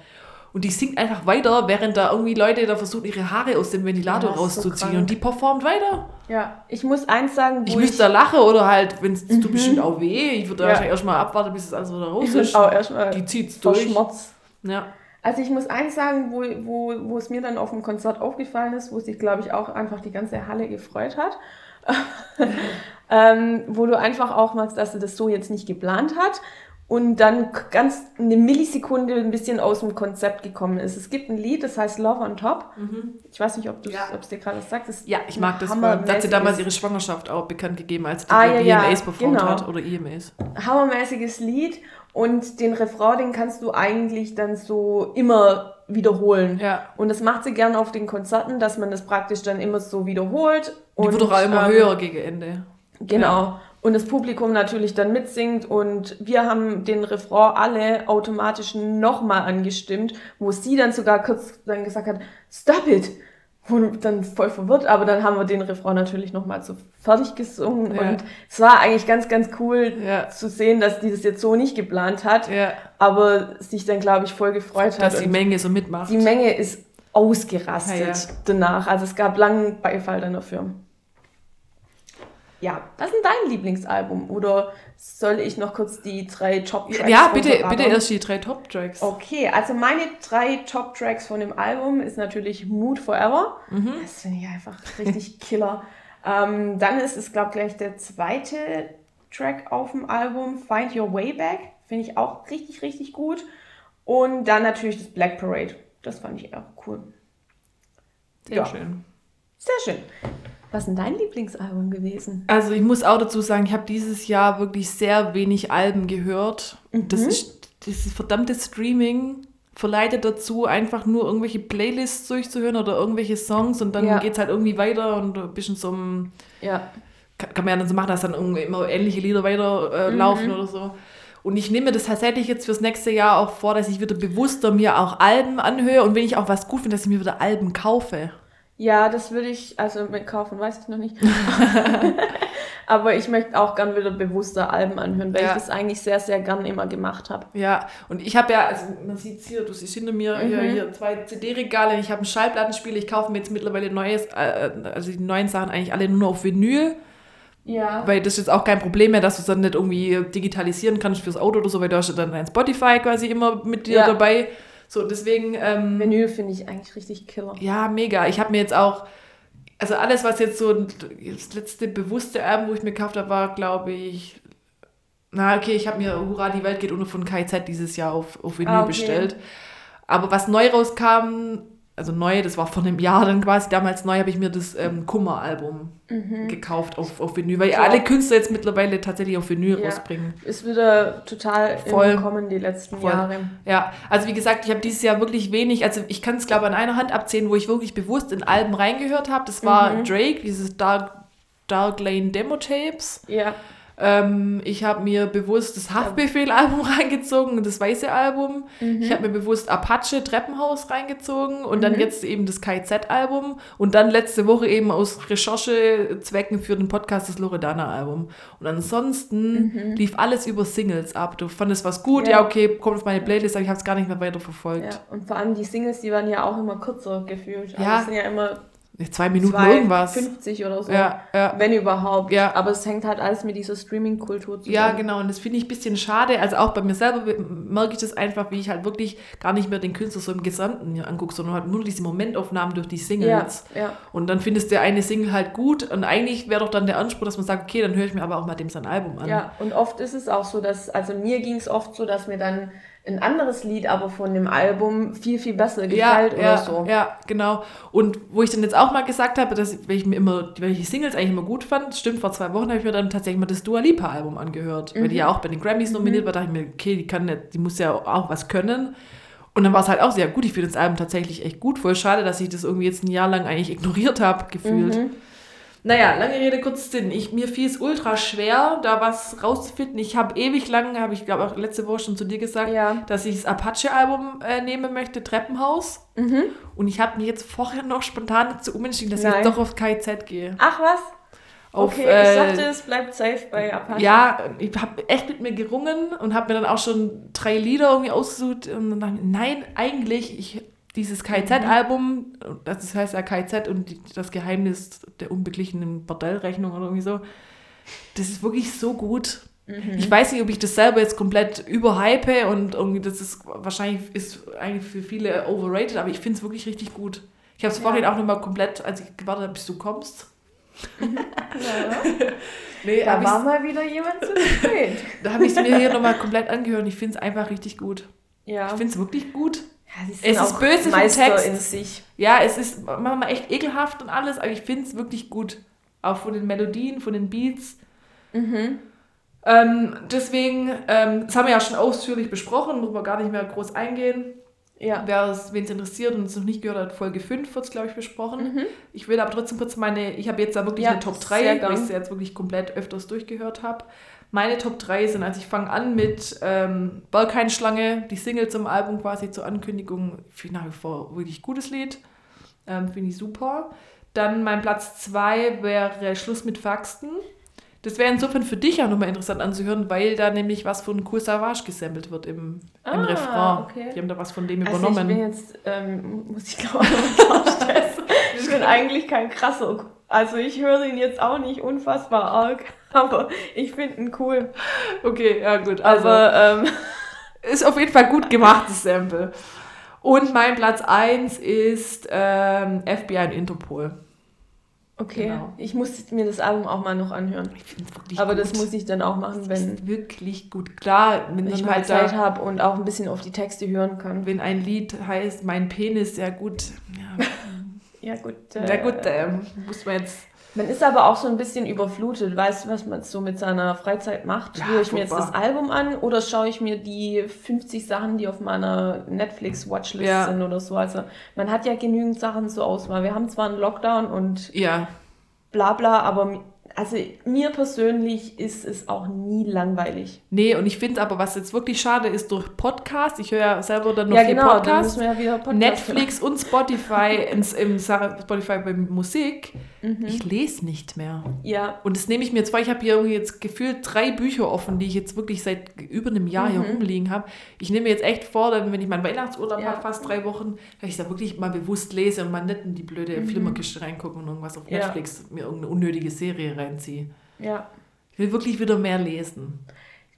Und die singt einfach weiter, während da irgendwie Leute da versuchen, ihre Haare aus dem Ventilator ja, rauszuziehen. So und die performt weiter. Ja, ich muss eins sagen, wo ich... müsste da lachen oder halt, wenn es mhm. tut bestimmt auch weh. Ich würde ja. wahrscheinlich erstmal abwarten, bis es alles wieder raus ich ist. auch erstmal Die zieht's durch. Schmerz. Ja. Also ich muss eins sagen, wo, wo, wo es mir dann auf dem Konzert aufgefallen ist, wo sich, glaube ich, auch einfach die ganze Halle gefreut hat. ähm, wo du einfach auch machst, dass sie das so jetzt nicht geplant hat und dann ganz eine Millisekunde ein bisschen aus dem Konzept gekommen ist. Es gibt ein Lied, das heißt Love on Top. Mhm. Ich weiß nicht, ob du ja. es dir gerade sagt. Das ja, ich mag das. Da hat sie damals ihre Schwangerschaft auch bekannt gegeben, als sie ah, ja, ja, EMAs performt genau. hat oder EMAs. Hammermäßiges Lied und den Refrain, den kannst du eigentlich dann so immer wiederholen. Ja. Und das macht sie gern auf den Konzerten, dass man das praktisch dann immer so wiederholt. Die und, wird auch immer ähm, höher gegen Ende. Genau. Ja und das Publikum natürlich dann mitsingt und wir haben den Refrain alle automatisch nochmal angestimmt, wo sie dann sogar kurz dann gesagt hat, stop it! Und dann voll verwirrt, aber dann haben wir den Refrain natürlich nochmal so fertig gesungen ja. und es war eigentlich ganz, ganz cool ja. zu sehen, dass die das jetzt so nicht geplant hat, ja. aber sich dann, glaube ich, voll gefreut dass hat. Dass die Menge so mitmacht. Die Menge ist ausgerastet danach, also es gab langen Beifall dann dafür. Ja, was ist denn dein Lieblingsalbum? Oder soll ich noch kurz die drei Top-Tracks Ja, bitte, bitte erst die drei Top-Tracks. Okay, also meine drei Top-Tracks von dem Album ist natürlich Mood Forever. Mhm. Das finde ich einfach richtig killer. Ähm, dann ist es, glaube ich, gleich der zweite Track auf dem Album, Find Your Way Back. Finde ich auch richtig, richtig gut. Und dann natürlich das Black Parade. Das fand ich auch cool. Sehr ja. schön. Sehr schön. Was ist denn dein Lieblingsalbum gewesen? Also ich muss auch dazu sagen, ich habe dieses Jahr wirklich sehr wenig Alben gehört. Mhm. Das ist dieses verdammte Streaming verleitet dazu, einfach nur irgendwelche Playlists durchzuhören oder irgendwelche Songs und dann ja. geht es halt irgendwie weiter und ein bisschen so ein, ja. kann, kann man ja dann so machen, dass dann irgendwie immer ähnliche Lieder weiterlaufen äh, mhm. oder so. Und ich nehme das tatsächlich jetzt fürs nächste Jahr auch vor, dass ich wieder bewusster mir auch Alben anhöre und wenn ich auch was gut finde, dass ich mir wieder Alben kaufe. Ja, das würde ich, also mit kaufen weiß ich noch nicht. Aber ich möchte auch gern wieder bewusster Alben anhören, weil ja. ich das eigentlich sehr, sehr gern immer gemacht habe. Ja, und ich habe ja, also man sieht es hier, du siehst hinter mir mhm. hier, hier zwei CD-Regale, ich habe ein Schallplattenspiel, ich kaufe mir jetzt mittlerweile neues, äh, also die neuen Sachen eigentlich alle nur auf Vinyl. Ja. Weil das ist jetzt auch kein Problem mehr, dass du es dann nicht irgendwie digitalisieren kannst fürs Auto oder so, weil du hast dann dein Spotify quasi immer mit dir ja. dabei. So, deswegen. Ähm, Vinyl finde ich eigentlich richtig killer. Ja, mega. Ich habe mir jetzt auch. Also alles, was jetzt so das letzte bewusste Album, wo ich mir gekauft habe, war, glaube ich. Na, okay, ich habe mir Hurra, die Welt geht ohne von KZ dieses Jahr auf, auf Vinyl ah, okay. bestellt. Aber was neu rauskam, also neu, das war vor einem Jahr dann quasi, damals neu habe ich mir das ähm, Kummer-Album mhm. gekauft auf, auf Vinyl, weil ja. alle Künstler jetzt mittlerweile tatsächlich auf Vinyl ja. rausbringen. Ist wieder total voll kommen die letzten voll. Jahre. Ja, also wie gesagt, ich habe dieses Jahr wirklich wenig, also ich kann es glaube an einer Hand abzählen, wo ich wirklich bewusst in Alben reingehört habe. Das war mhm. Drake, dieses Dark, Dark Lane Demo Tapes. Ja. Ähm, ich habe mir bewusst das Haftbefehl-Album reingezogen, das weiße Album. Mhm. Ich habe mir bewusst Apache Treppenhaus reingezogen und mhm. dann jetzt eben das KZ-Album und dann letzte Woche eben aus Recherchezwecken für den Podcast das Loredana-Album. Und ansonsten mhm. lief alles über Singles ab. Du fandest was gut, ja, ja okay, kommt auf meine Playlist, aber ich habe es gar nicht mehr weiter verfolgt. Ja, und vor allem die Singles, die waren ja auch immer kürzer gefühlt. Also ja. sind ja immer Zwei Minuten zwei, irgendwas. 50 oder so. Ja, ja. Wenn überhaupt. Ja. Aber es hängt halt alles mit dieser Streaming-Kultur zusammen. Ja, genau. Und das finde ich ein bisschen schade. Also auch bei mir selber merke ich das einfach, wie ich halt wirklich gar nicht mehr den Künstler so im Gesamten angucke, sondern halt nur diese Momentaufnahmen durch die Singles. Ja, ja. Und dann findest du eine Single halt gut. Und eigentlich wäre doch dann der Anspruch, dass man sagt, okay, dann höre ich mir aber auch mal dem sein Album an. Ja, und oft ist es auch so, dass, also mir ging es oft so, dass mir dann ein anderes Lied aber von dem Album viel, viel besser gefällt ja, oder ja, so. Ja, genau. Und wo ich dann jetzt auch mal gesagt habe, dass ich mir immer, welche Singles eigentlich immer gut fand, stimmt, vor zwei Wochen habe ich mir dann tatsächlich mal das Dua Lipa Album angehört, mhm. weil die ja auch bei den Grammys nominiert mhm. war, dachte ich mir, okay, die kann nicht, die muss ja auch was können. Und dann war es halt auch sehr gut. Ich finde das Album tatsächlich echt gut. Voll schade, dass ich das irgendwie jetzt ein Jahr lang eigentlich ignoriert habe, gefühlt. Mhm. Naja, lange Rede, kurz Sinn. Ich, mir fiel es ultra schwer, da was rauszufinden. Ich habe ewig lang, habe ich glaube auch letzte Woche schon zu dir gesagt, ja. dass ich das Apache-Album äh, nehmen möchte, Treppenhaus. Mhm. Und ich habe mir jetzt vorher noch spontan dazu umentschieden, dass Nein. ich doch auf KZ gehe. Ach was? Auf, okay, äh, ich dachte, es bleibt safe bei Apache. Ja, ich habe echt mit mir gerungen und habe mir dann auch schon drei Lieder irgendwie ausgesucht. Und dann dachte ich, nein, eigentlich, ich dieses KZ-Album, das heißt ja KZ und das Geheimnis der unbeglichenen Bordellrechnung oder irgendwie so, das ist wirklich so gut. Mhm. Ich weiß nicht, ob ich das selber jetzt komplett überhype und irgendwie das ist wahrscheinlich ist eigentlich für viele overrated, aber ich finde es wirklich richtig gut. Ich habe es ja. vorhin auch nochmal komplett, als ich gewartet habe, bis du kommst. ja. nee, da war mal wieder jemand zu spät. da habe ich es mir hier nochmal komplett angehört und ich finde es einfach richtig gut. Ja. Ich finde es wirklich gut. Ja, es ist böse Meister vom Text. in sich. Ja, es ist manchmal echt ekelhaft und alles, aber ich finde es wirklich gut. Auch von den Melodien, von den Beats. Mhm. Ähm, deswegen, ähm, das haben wir ja schon ausführlich besprochen, muss man gar nicht mehr groß eingehen. Ja. Wer es, wen es interessiert und es noch nicht gehört hat, Folge 5 wird es, glaube ich, besprochen. Mhm. Ich will aber trotzdem kurz meine, ich habe jetzt da wirklich ja, eine Top 3, weil ich es jetzt wirklich komplett öfters durchgehört habe. Meine Top 3 sind, also ich fange an mit ähm, Balkanschlange, die Single zum Album quasi zur Ankündigung. Finde nach wie vor wirklich gutes Lied. Ähm, Finde ich super. Dann mein Platz 2 wäre Schluss mit Faxen. Das wäre insofern für dich auch nochmal interessant anzuhören, weil da nämlich was von Cool Savage gesampelt wird im, ah, im Refrain. Okay. Die haben da was von dem also übernommen. Ich bin jetzt, ähm, muss ich glaube ich, ich bin eigentlich kein krasser. Also ich höre ihn jetzt auch nicht unfassbar arg. aber ich finde ihn cool. Okay, ja gut. Also, aber ähm, ist auf jeden Fall gut gemachtes Sample. Und mein Platz 1 ist ähm, FBI und Interpol. Okay, genau. ich muss mir das Album auch mal noch anhören. Ich finde wirklich Aber gut. das muss ich dann auch machen, wenn ist wirklich gut. Klar, wenn ich mal halt Zeit habe und auch ein bisschen auf die Texte hören kann. Wenn ein Lied heißt Mein Penis, sehr gut. Ja. Ja, gut. Äh, ja, gut, äh, muss man jetzt. Man ist aber auch so ein bisschen überflutet. Weißt du, was man so mit seiner Freizeit macht? Ja, Höre ich mir jetzt das Album an oder schaue ich mir die 50 Sachen, die auf meiner Netflix-Watchlist ja. sind oder so? Also, man hat ja genügend Sachen zur Auswahl. Wir haben zwar einen Lockdown und ja. bla bla, aber also mir persönlich ist es auch nie langweilig. Nee, und ich finde aber, was jetzt wirklich schade ist, durch Podcast, ich höre ja selber dann noch ja, viel genau, Podcast, dann ja Podcast Netflix hören. und Spotify, ins, im Spotify bei Musik, mhm. ich lese nicht mehr. Ja. Und das nehme ich mir zwar, ich habe hier irgendwie jetzt gefühlt drei Bücher offen, die ich jetzt wirklich seit über einem Jahr mhm. hier rumliegen habe. Ich nehme mir jetzt echt vor, dann, wenn ich meinen Weihnachtsurlaub ja. habe, fast drei Wochen, dass ich da wirklich mal bewusst lese und mal nicht in die blöde mhm. Flimmerkiste reingucken und irgendwas auf Netflix, mir irgendeine unnötige Serie rein reinziehe. Ja. Ich will wirklich wieder mehr lesen.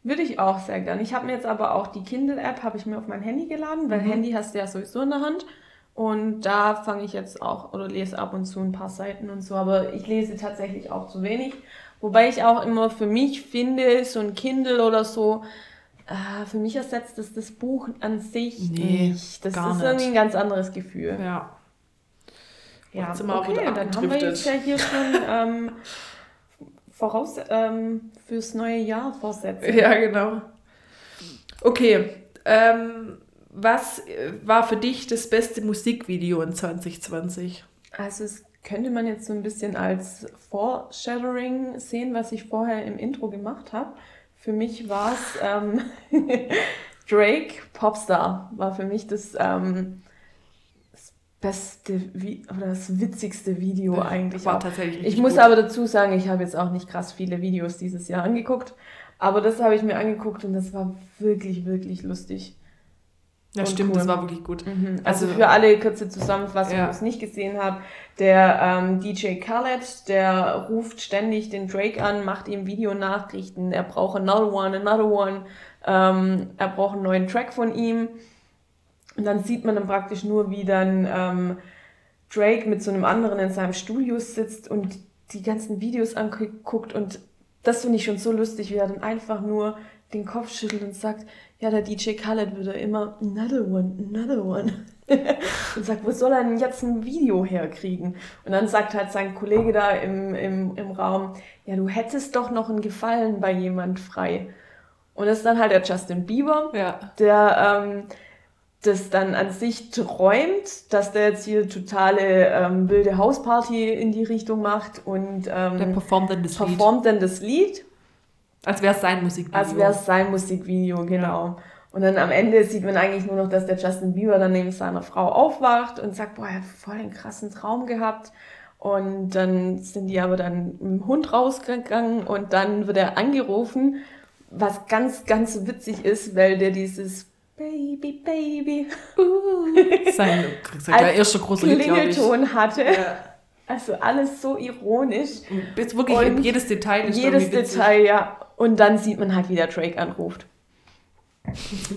Würde ich auch sehr gern. Ich habe mir jetzt aber auch die Kindle-App habe ich mir auf mein Handy geladen, weil mhm. Handy hast du ja sowieso in der Hand. Und da fange ich jetzt auch oder lese ab und zu ein paar Seiten und so, aber ich lese tatsächlich auch zu wenig. Wobei ich auch immer für mich finde, so ein Kindle oder so, äh, für mich ersetzt das das Buch an sich nee, nicht. Das ist irgendwie ein ganz anderes Gefühl. Ja. Ja, okay, dann haben wir jetzt ja hier schon ähm, voraus ähm, fürs neue Jahr vorsetzen. Ja, genau. Okay, ähm, was war für dich das beste Musikvideo in 2020? Also es könnte man jetzt so ein bisschen als Foreshadowing sehen, was ich vorher im Intro gemacht habe. Für mich war es ähm, Drake Popstar, war für mich das ähm, beste Vi oder das witzigste Video ja, eigentlich. War auch. tatsächlich. Ich muss gut. aber dazu sagen, ich habe jetzt auch nicht krass viele Videos dieses Jahr angeguckt, aber das habe ich mir angeguckt und das war wirklich, wirklich lustig. Ja, stimmt, cool. das war wirklich gut. Mhm. Also, also, für alle kurze Zusammenfassung, ja. die es nicht gesehen habt, der ähm, DJ Khaled, der ruft ständig den Drake an, macht ihm Videonachrichten, er braucht another one, another one, ähm, er braucht einen neuen Track von ihm und dann sieht man dann praktisch nur, wie dann ähm, Drake mit so einem anderen in seinem Studio sitzt und die ganzen Videos anguckt. Und das finde ich schon so lustig, wie er dann einfach nur den Kopf schüttelt und sagt, ja, der DJ Khaled würde immer another one, another one. und sagt, wo soll er denn jetzt ein Video herkriegen? Und dann sagt halt sein Kollege da im, im, im Raum, ja, du hättest doch noch einen Gefallen bei jemand frei. Und das ist dann halt der Justin Bieber, ja. der ähm, das dann an sich träumt, dass der jetzt hier totale ähm, wilde Hausparty in die Richtung macht und ähm, der performt dann das performt Lied. Dann das Lied. Als wäre es sein Musikvideo. Als wäre es sein Musikvideo, genau. Ja. Und dann am Ende sieht man eigentlich nur noch, dass der Justin Bieber dann neben seiner Frau aufwacht und sagt, boah, er hat voll den krassen Traum gehabt. Und dann sind die aber dann mit dem Hund rausgegangen und dann wird er angerufen, was ganz, ganz witzig ist, weil der dieses Baby, Baby. Uh, sein, sein erster großer Klingelton hatte. Ja. Also alles so ironisch. Bis wirklich und jedes Detail ist Jedes Detail, ja. Und dann sieht man halt, wie der Drake anruft.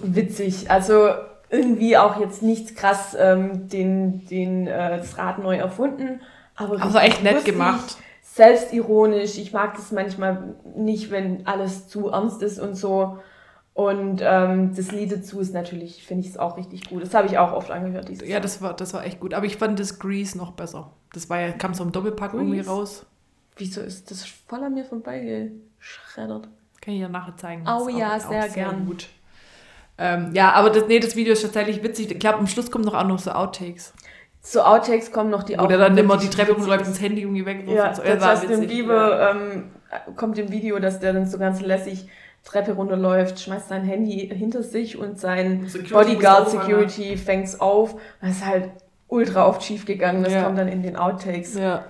Witzig. Also irgendwie auch jetzt nichts krass ähm, den, den, äh, das Rad neu erfunden. Aber also echt nett lustig, gemacht. Selbstironisch. Ich mag das manchmal nicht, wenn alles zu ernst ist und so. Und ähm, das Lied dazu ist natürlich, finde ich es auch richtig gut. Das habe ich auch oft angehört. Dieses ja, das war, das war echt gut. Aber ich fand das Grease noch besser. Das war ja, kam so im Doppelpack Grease? irgendwie raus. Wieso ist das voll an mir vorbeigeschreddert? Kann ich ja nachher zeigen. Oh ja, sehr, sehr gern. Gut. Ähm, ja, aber das, nee, das Video ist tatsächlich witzig. Ich glaube, am Schluss kommen noch auch noch so Outtakes. Zu Outtakes kommen noch die Outtakes. Oder dann immer die Treppe runterläuft, das Handy irgendwie weg. Ja, so. das heißt, im Bieber ähm, kommt im Video, dass der dann so ganz lässig Treppe runterläuft, schmeißt sein Handy hinter sich und sein Security Bodyguard Security fängt es auf. Das ist halt ultra oft schief gegangen. Das ja. kommt dann in den Outtakes. Ja.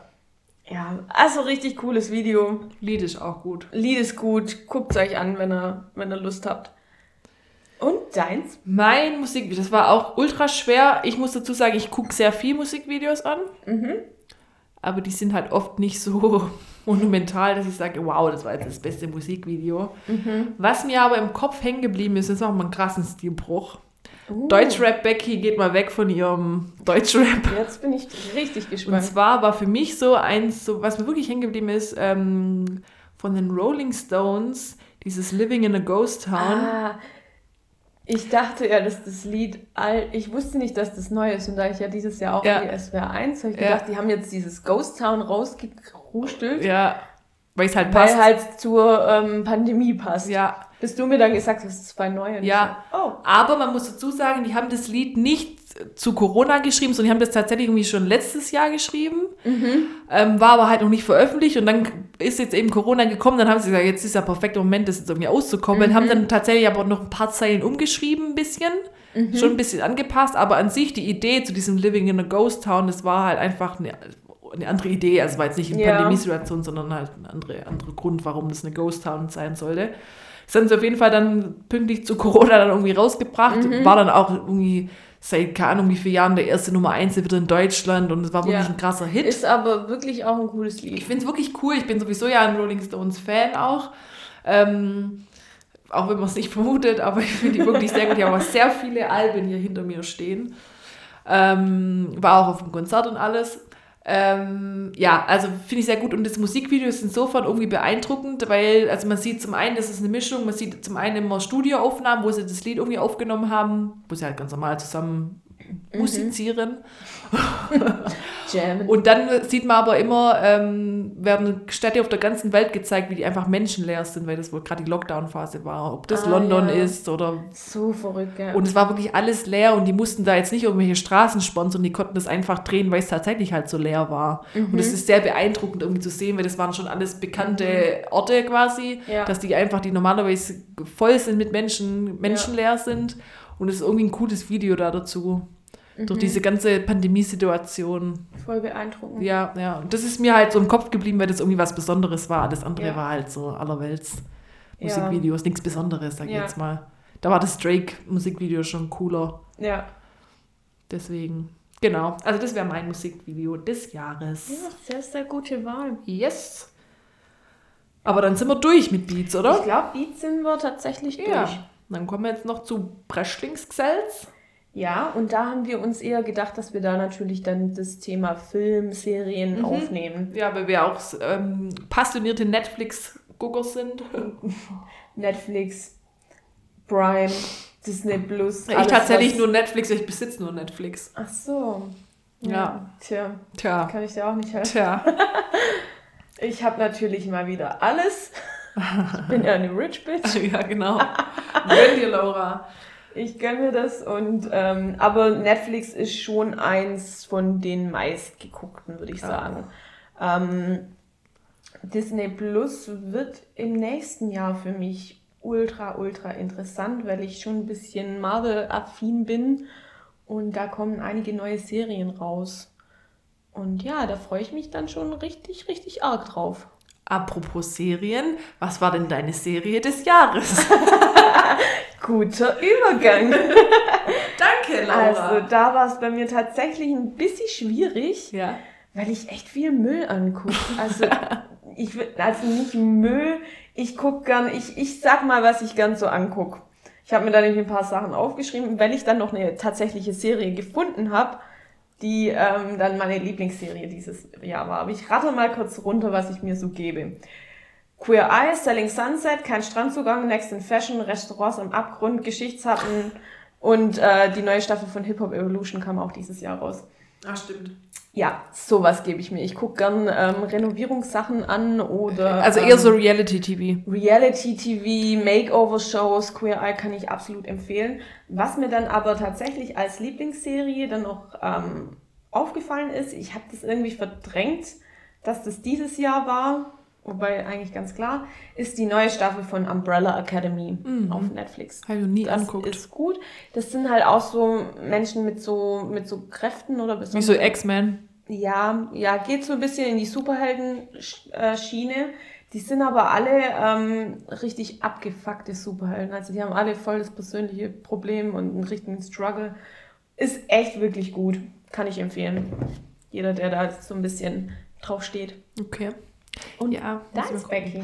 Ja, also richtig cooles Video. Lied ist auch gut. Lied ist gut. Guckt es euch an, wenn ihr, wenn ihr Lust habt. Und deins? Mein Musikvideo, das war auch ultra schwer. Ich muss dazu sagen, ich gucke sehr viel Musikvideos an. Mhm. Aber die sind halt oft nicht so monumental, dass ich sage, wow, das war jetzt das beste Musikvideo. Mhm. Was mir aber im Kopf hängen geblieben ist, ist auch mal ein krassen Stilbruch. Uh. Deutschrap Becky geht mal weg von ihrem Deutschrap. Jetzt bin ich richtig gespannt. Und zwar war für mich so eins, so, was mir wirklich hängen geblieben ist, ähm, von den Rolling Stones, dieses Living in a Ghost Town. Ah, Ich dachte ja, dass das Lied all. Ich wusste nicht, dass das neu ist. Und da ich ja dieses Jahr auch ja. die SWR 1 habe ich ja. gedacht, die haben jetzt dieses Ghost Town rausgerustelt. Ja. Weil es halt passt. Weil halt zur ähm, Pandemie passt. Ja. Bis du mir dann gesagt hast, es ist voll neu. Ja. Oh. Aber man muss dazu sagen, die haben das Lied nicht zu Corona geschrieben, sondern die haben das tatsächlich irgendwie schon letztes Jahr geschrieben. Mhm. Ähm, war aber halt noch nicht veröffentlicht und dann ist jetzt eben Corona gekommen, dann haben sie gesagt, jetzt ist der perfekte Moment, das jetzt irgendwie auszukommen. Mhm. Haben dann tatsächlich aber noch ein paar Zeilen umgeschrieben, ein bisschen. Mhm. Schon ein bisschen angepasst, aber an sich die Idee zu diesem Living in a Ghost Town, das war halt einfach eine, eine andere Idee. Also war jetzt nicht eine ja. Pandemiesituation, sondern halt ein anderer andere Grund, warum das eine Ghost Town sein sollte. Das haben sie auf jeden Fall dann pünktlich zu Corona dann irgendwie rausgebracht. Mhm. War dann auch irgendwie seit keine Ahnung wie vielen Jahren der erste Nummer 1 wieder in Deutschland und es war wirklich ja. ein krasser Hit. Ist aber wirklich auch ein cooles Lied. Ich finde es wirklich cool. Ich bin sowieso ja ein Rolling Stones Fan auch. Ähm, auch wenn man es nicht vermutet, aber ich finde die wirklich sehr gut. Ich habe auch sehr viele Alben hier hinter mir stehen. Ähm, war auch auf dem Konzert und alles. Ähm, ja, also finde ich sehr gut und das Musikvideo ist insofern irgendwie beeindruckend, weil also man sieht zum einen, das ist eine Mischung, man sieht zum einen immer Studioaufnahmen, wo sie das Lied irgendwie aufgenommen haben, wo sie halt ganz normal zusammen. Musizieren. und dann sieht man aber immer, ähm, werden Städte auf der ganzen Welt gezeigt, wie die einfach menschenleer sind, weil das wohl gerade die Lockdown-Phase war. Ob das ah, London ja. ist oder. So verrückt, ja. Und es war wirklich alles leer und die mussten da jetzt nicht irgendwelche Straßen sponsern, die konnten das einfach drehen, weil es tatsächlich halt so leer war. Mhm. Und es ist sehr beeindruckend irgendwie zu sehen, weil das waren schon alles bekannte mhm. Orte quasi, ja. dass die einfach, die normalerweise voll sind mit Menschen, menschenleer sind. Und es ist irgendwie ein cooles Video da dazu. Mhm. Durch diese ganze Pandemiesituation. Voll beeindruckend. Ja, ja. Und das ist mir halt so im Kopf geblieben, weil das irgendwie was Besonderes war. Alles andere ja. war halt so allerwelts Musikvideos. Ja. Nichts Besonderes, sag ich ja. jetzt mal. Da war das Drake-Musikvideo schon cooler. Ja. Deswegen. Genau. Also das wäre mein Musikvideo des Jahres. Ja, sehr, sehr gute Wahl. Yes. Aber dann sind wir durch mit Beats, oder? Ich glaube, Beats sind wir tatsächlich durch. Ja. Dann kommen wir jetzt noch zu Breschlingsgesells. Ja, und da haben wir uns eher gedacht, dass wir da natürlich dann das Thema Film, Serien mhm. aufnehmen. Ja, weil wir auch ähm, passionierte Netflix-Gucker sind. Netflix, Prime, Disney Plus. Ich tatsächlich was... nur Netflix, ich besitze nur Netflix. Ach so. Ja. ja. Tja. Tja. Kann ich dir auch nicht helfen. Tja. ich habe natürlich mal wieder alles. Ich bin ja eine Rich Bitch. ja, genau. Gönn dir, Laura. Ich gönne mir das und ähm, aber Netflix ist schon eins von den meistgeguckten, würde ich ah. sagen. Ah. Ähm, Disney Plus wird im nächsten Jahr für mich ultra, ultra interessant, weil ich schon ein bisschen Marvel-affin bin und da kommen einige neue Serien raus. Und ja, da freue ich mich dann schon richtig, richtig arg drauf. Apropos Serien, was war denn deine Serie des Jahres? Guter Übergang. Danke, Laura. Also da war es bei mir tatsächlich ein bisschen schwierig, ja. weil ich echt viel Müll angucke. Also ich also nicht Müll, ich gucke gern, ich, ich sag mal, was ich gern so angucke. Ich habe mir da nämlich ein paar Sachen aufgeschrieben, weil ich dann noch eine tatsächliche Serie gefunden habe, die ähm, dann meine Lieblingsserie dieses Jahr war. Aber ich rate mal kurz runter, was ich mir so gebe. Queer Eye, Selling Sunset, kein Strandzugang, Next in Fashion, Restaurants am Abgrund, Geschichtshappen und äh, die neue Staffel von Hip Hop Evolution kam auch dieses Jahr raus. Ah, stimmt. Ja, sowas gebe ich mir. Ich gucke gern ähm, Renovierungssachen an oder. Also eher ähm, so Reality-TV. Reality-TV, Makeover-Shows, Queer Eye kann ich absolut empfehlen. Was mir dann aber tatsächlich als Lieblingsserie dann noch ähm, aufgefallen ist, ich habe das irgendwie verdrängt, dass das dieses Jahr war wobei eigentlich ganz klar, ist die neue Staffel von Umbrella Academy mhm. auf Netflix. Habe ich nie das anguckt. ist gut. Das sind halt auch so Menschen mit so, mit so Kräften oder Wie so X-Men. Ja, ja, geht so ein bisschen in die Superhelden-Schiene. Die sind aber alle ähm, richtig abgefuckte Superhelden. Also die haben alle voll das persönliche Problem und einen richtigen Struggle. Ist echt wirklich gut. Kann ich empfehlen. Jeder, der da so ein bisschen drauf steht. Okay. Und ja, deins, Becky?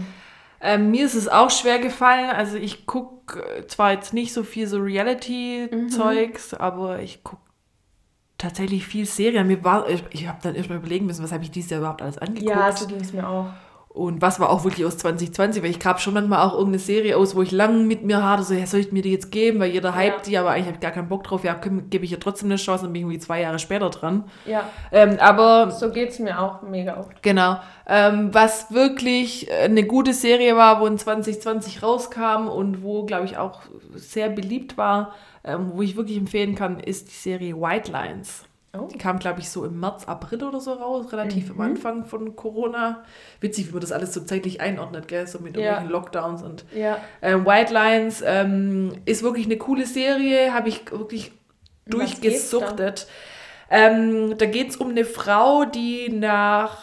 Ähm, mir ist es auch schwer gefallen. Also ich gucke äh, zwar jetzt nicht so viel so Reality-Zeugs, mhm. aber ich gucke tatsächlich viel Serien. Mir war, ich, ich habe dann erstmal überlegen müssen, was habe ich dieses Jahr überhaupt alles angeguckt. Ja, so ging es mir auch. Und was war auch wirklich aus 2020, weil ich gab schon manchmal auch irgendeine Serie aus, wo ich lang mit mir hatte, so, ja, soll ich mir die jetzt geben, weil jeder hypt ja. die, aber eigentlich habe ich gar keinen Bock drauf, ja, gebe ich ihr trotzdem eine Chance und bin irgendwie zwei Jahre später dran. Ja. Ähm, aber. So geht es mir auch mega oft. Genau. Ähm, was wirklich eine gute Serie war, wo in 2020 rauskam und wo, glaube ich, auch sehr beliebt war, ähm, wo ich wirklich empfehlen kann, ist die Serie White Lines. Oh. Die kam, glaube ich, so im März, April oder so raus, relativ mhm. am Anfang von Corona. Witzig, wie man das alles so zeitlich einordnet, gell? So mit ja. irgendwelchen Lockdowns und ja. ähm, White Lines ähm, ist wirklich eine coole Serie, habe ich wirklich durchgesuchtet. Ähm, da geht es um eine Frau, die nach.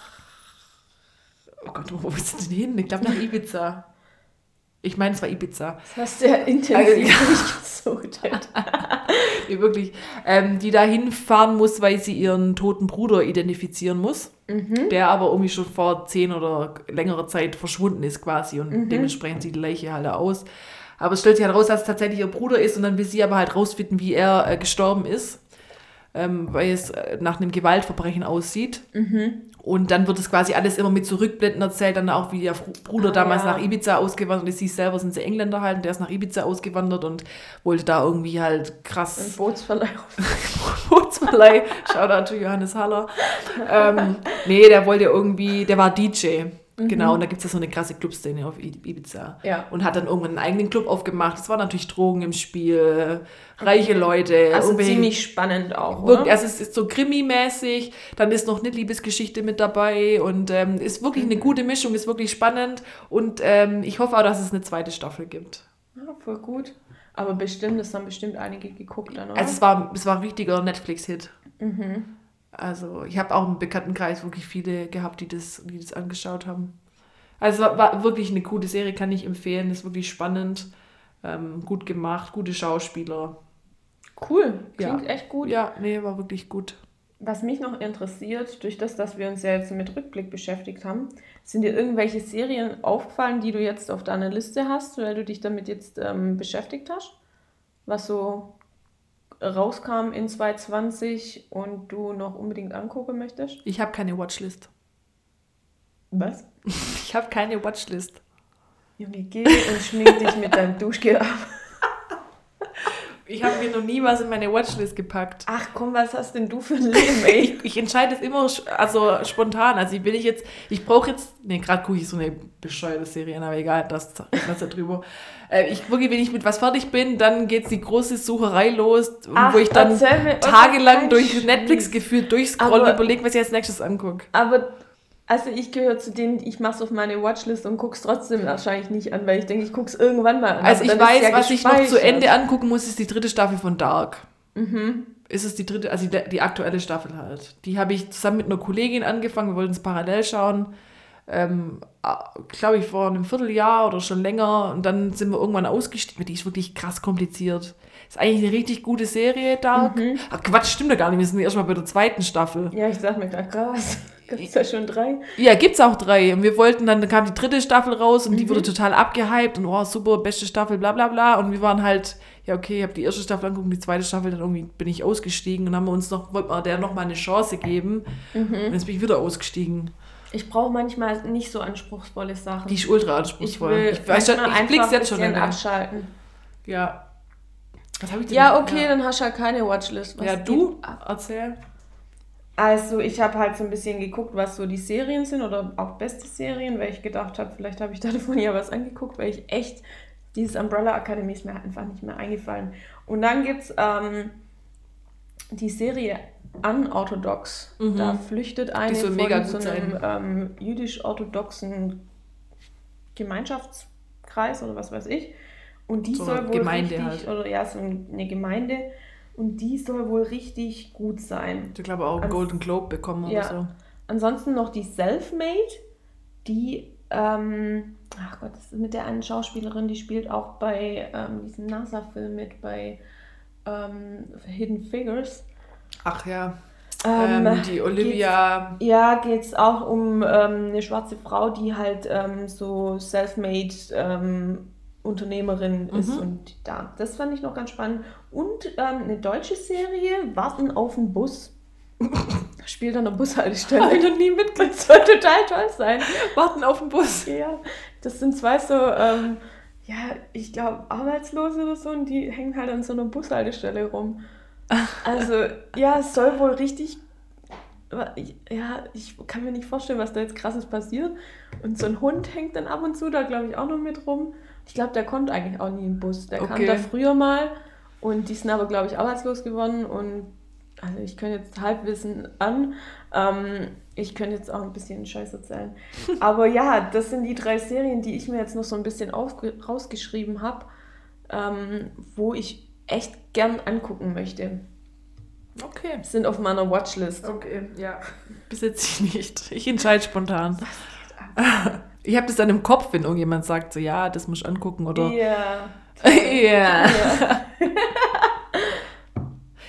Oh Gott, wo ist denn hin? Ich glaube nach Ibiza. Ich meine, es war Ibiza. Das hast du ja intensiv also, durchgesucht. nee, wirklich. Ähm, die da hinfahren muss, weil sie ihren toten Bruder identifizieren muss. Mhm. Der aber irgendwie schon vor zehn oder längerer Zeit verschwunden ist quasi. Und mhm. dementsprechend sieht die Leiche halt aus. Aber es stellt sich halt raus, dass es tatsächlich ihr Bruder ist. Und dann will sie aber halt rausfinden, wie er äh, gestorben ist ähm, weil es äh, nach einem Gewaltverbrechen aussieht. Mhm. Und dann wird es quasi alles immer mit Zurückblenden erzählt, dann auch wie der Bruder ah, damals ja. nach Ibiza ausgewandert ist. Sie selber sind sie Engländer halt, und der ist nach Ibiza ausgewandert und wollte da irgendwie halt krass. Ein Bootsverleih. Bootsverleih. Shoutout to Johannes Haller. ähm, nee, der wollte irgendwie, der war DJ. Mhm. Genau, und da gibt es ja so eine krasse Clubszene auf Ibiza. Ja. Und hat dann irgendwann einen eigenen Club aufgemacht. Es war natürlich Drogen im Spiel, reiche Leute. Also ziemlich spannend auch, oder? Also es ist so Krimi-mäßig, dann ist noch eine Liebesgeschichte mit dabei und ähm, ist wirklich eine gute Mischung, ist wirklich spannend und ähm, ich hoffe auch, dass es eine zweite Staffel gibt. Ja, voll gut. Aber bestimmt, das haben bestimmt einige geguckt dann, oder? Also es war, es war ein richtiger Netflix-Hit. Mhm. Also ich habe auch im Bekanntenkreis wirklich viele gehabt, die das, die das angeschaut haben. Also war, war wirklich eine coole Serie, kann ich empfehlen. Ist wirklich spannend, ähm, gut gemacht, gute Schauspieler. Cool, klingt ja. echt gut. Ja, nee, war wirklich gut. Was mich noch interessiert, durch das, dass wir uns ja jetzt mit Rückblick beschäftigt haben, sind dir irgendwelche Serien aufgefallen, die du jetzt auf deiner Liste hast, weil du dich damit jetzt ähm, beschäftigt hast? Was so rauskam in 2020 und du noch unbedingt angucken möchtest? Ich habe keine Watchlist. Was? Ich habe keine Watchlist. Junge, geh und schmink dich mit deinem Duschgel ab. Ich habe mir noch nie was in meine Watchlist gepackt. Ach komm, was hast denn du für ein Leben, ey? ich, ich entscheide es immer also spontan. Also will ich jetzt, ich brauche jetzt, nee, gerade gucke ich so eine bescheuerte Serie an, aber egal, das das da drüber. Äh, ich wirklich, wenn ich mit was fertig bin, dann geht die große Sucherei los, Ach, wo ich dann tagelang durch Netflix gefühlt durchscrollen und überlege, was ich als nächstes angucke. Aber also ich gehöre zu denen, ich mache es auf meine Watchlist und gucke es trotzdem wahrscheinlich nicht an, weil ich denke, ich gucke es irgendwann mal an. Also ich weiß, ja was ich noch zu Ende angucken muss, ist die dritte Staffel von Dark. Mhm. Ist es die dritte, also die, die aktuelle Staffel halt. Die habe ich zusammen mit einer Kollegin angefangen, wir wollten es parallel schauen. Ähm, glaube ich, vor einem Vierteljahr oder schon länger. Und dann sind wir irgendwann ausgestiegen. Die ist wirklich krass kompliziert. Ist eigentlich eine richtig gute Serie, Dark. Mhm. Ach Quatsch, stimmt ja gar nicht. Wir sind erstmal bei der zweiten Staffel. Ja, ich sag mir gerade krass. Gibt es ja schon drei? Ja, gibt's auch drei. Und wir wollten, dann kam die dritte Staffel raus und mhm. die wurde total abgehypt und oh, super, beste Staffel, bla bla bla. Und wir waren halt, ja, okay, ich habe die erste Staffel angeguckt, die zweite Staffel, dann irgendwie bin ich ausgestiegen und haben wir uns noch, wollten wir der nochmal eine Chance geben. Mhm. Und jetzt bin ich wieder ausgestiegen. Ich brauche manchmal nicht so anspruchsvolle Sachen. Die ist ultra anspruchsvoll. Ich, will ich weiß schon, ich blick's jetzt schon abschalten. Ja. Was habe ich denn? Ja, okay, ja. dann hast du halt keine Watchlist. Was ja, du? Erzähl. Also ich habe halt so ein bisschen geguckt, was so die Serien sind oder auch beste Serien, weil ich gedacht habe, vielleicht habe ich davon ja was angeguckt, weil ich echt, dieses Umbrella Academy ist mir einfach nicht mehr eingefallen. Und dann gibt es ähm, die Serie Unorthodox. Mhm. Da flüchtet eine so von so einem ähm, jüdisch-orthodoxen Gemeinschaftskreis oder was weiß ich. Und die so soll wohl Gemeinde richtig, halt. oder ja, so eine Gemeinde und die soll wohl richtig gut sein. Ich glaube auch einen Golden Globe bekommen ja. oder so. Ansonsten noch die Selfmade, die, ähm, ach Gott, das ist mit der einen Schauspielerin, die spielt auch bei ähm, diesem NASA-Film mit, bei ähm, Hidden Figures. Ach ja. Ähm, ähm die Olivia. Geht's, ja, geht es auch um ähm, eine schwarze Frau, die halt ähm, so self-made ähm, Unternehmerin mhm. ist und da. Das fand ich noch ganz spannend. Und ähm, eine deutsche Serie, Warten auf den Bus. spielt an der Bushaltestelle. Habe ich noch nie mitgekriegt. Das soll total toll sein. Warten auf den Bus. Ja, das sind zwei so, ähm, ja, ich glaube, Arbeitslose oder so und die hängen halt an so einer Bushaltestelle rum. Also, ja, es soll wohl richtig. Ja, ich kann mir nicht vorstellen, was da jetzt krasses passiert. Und so ein Hund hängt dann ab und zu da, glaube ich, auch noch mit rum. Ich glaube, der kommt eigentlich auch nie im Bus. Der okay. kam da früher mal und die sind aber, glaube ich, arbeitslos geworden und also ich könnte jetzt Halbwissen an. Ähm, ich könnte jetzt auch ein bisschen Scheiß erzählen. Aber ja, das sind die drei Serien, die ich mir jetzt noch so ein bisschen rausgeschrieben habe, ähm, wo ich echt gern angucken möchte. Okay. Sind auf meiner Watchlist. Okay, ja. Besitze ich nicht. Ich entscheide spontan. Ich habe das dann im Kopf, wenn irgendjemand sagt, so ja, das muss ich angucken oder. Ja. Ja.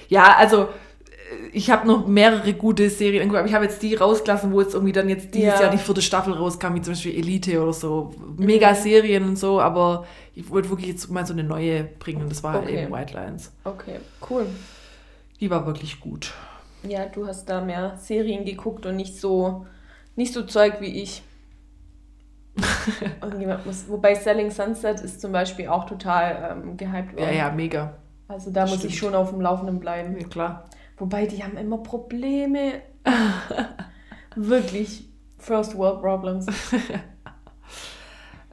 ja, also ich habe noch mehrere gute Serien angeguckt, aber ich habe jetzt die rausgelassen, wo jetzt irgendwie dann jetzt dieses ja. Jahr die vierte Staffel rauskam, wie zum Beispiel Elite oder so. Mega mhm. Serien und so, aber ich wollte wirklich jetzt mal so eine neue bringen. Das war halt okay. eben White Lines. Okay, cool. Die war wirklich gut. Ja, du hast da mehr Serien geguckt und nicht so, nicht so Zeug wie ich. muss, wobei Selling Sunset ist zum Beispiel auch total ähm, gehypt worden. Ja, ja, mega. Also da Stimmt. muss ich schon auf dem Laufenden bleiben. Ja, klar. Wobei die haben immer Probleme. Wirklich. First World Problems.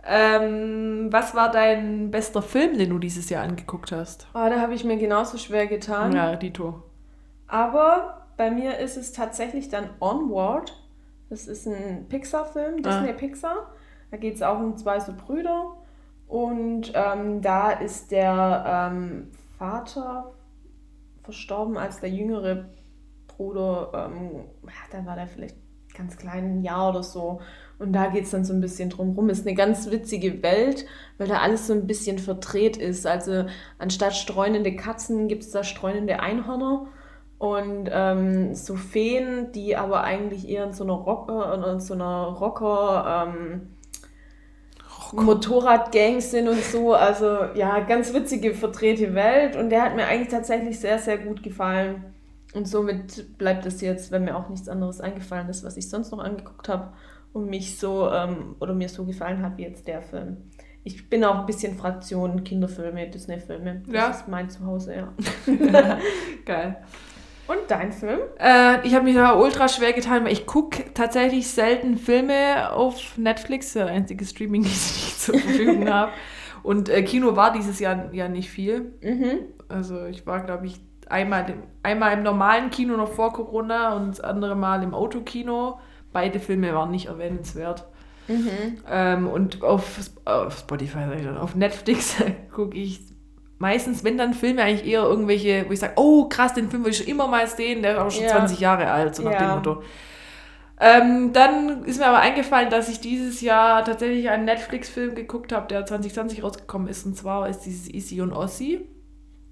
ähm, was war dein bester Film, den du dieses Jahr angeguckt hast? Oh, da habe ich mir genauso schwer getan. Ja, Dito. Aber bei mir ist es tatsächlich dann Onward. Das ist ein Pixar-Film, Disney ah. Pixar. Da geht es auch um zwei so Brüder. Und ähm, da ist der ähm, Vater verstorben, als der jüngere Bruder, ähm, da war der vielleicht ganz klein, ein Jahr oder so. Und da geht es dann so ein bisschen drum rum. Ist eine ganz witzige Welt, weil da alles so ein bisschen verdreht ist. Also anstatt streunende Katzen gibt es da streunende Einhörner. Und ähm, so Feen, die aber eigentlich eher in so einer Rocker, in so einer Rocker, ähm, Motorradgangs sind und so. Also ja, ganz witzige, verdrehte Welt. Und der hat mir eigentlich tatsächlich sehr, sehr gut gefallen. Und somit bleibt es jetzt, wenn mir auch nichts anderes eingefallen ist, was ich sonst noch angeguckt habe und mich so ähm, oder mir so gefallen hat wie jetzt der Film. Ich bin auch ein bisschen Fraktion Kinderfilme, Disney-Filme. Das ja. ist mein Zuhause, ja. Geil. Und dein Film? Äh, ich habe mich da ultra schwer getan, weil ich gucke tatsächlich selten Filme auf Netflix, der einzige Streaming, das ich zur Verfügung habe. Und äh, Kino war dieses Jahr ja nicht viel. Mhm. Also ich war, glaube ich, einmal, einmal im normalen Kino noch vor Corona und das andere Mal im Autokino. Beide Filme waren nicht erwähnenswert. Mhm. Ähm, und auf, auf Spotify, auf Netflix gucke ich meistens, wenn dann Filme eigentlich eher irgendwelche, wo ich sage, oh krass, den Film will ich schon immer mal sehen, der ist aber schon ja. 20 Jahre alt, so nach ja. dem Motto. Ähm, dann ist mir aber eingefallen, dass ich dieses Jahr tatsächlich einen Netflix-Film geguckt habe, der 2020 rausgekommen ist. Und zwar ist dieses Easy und Ossi.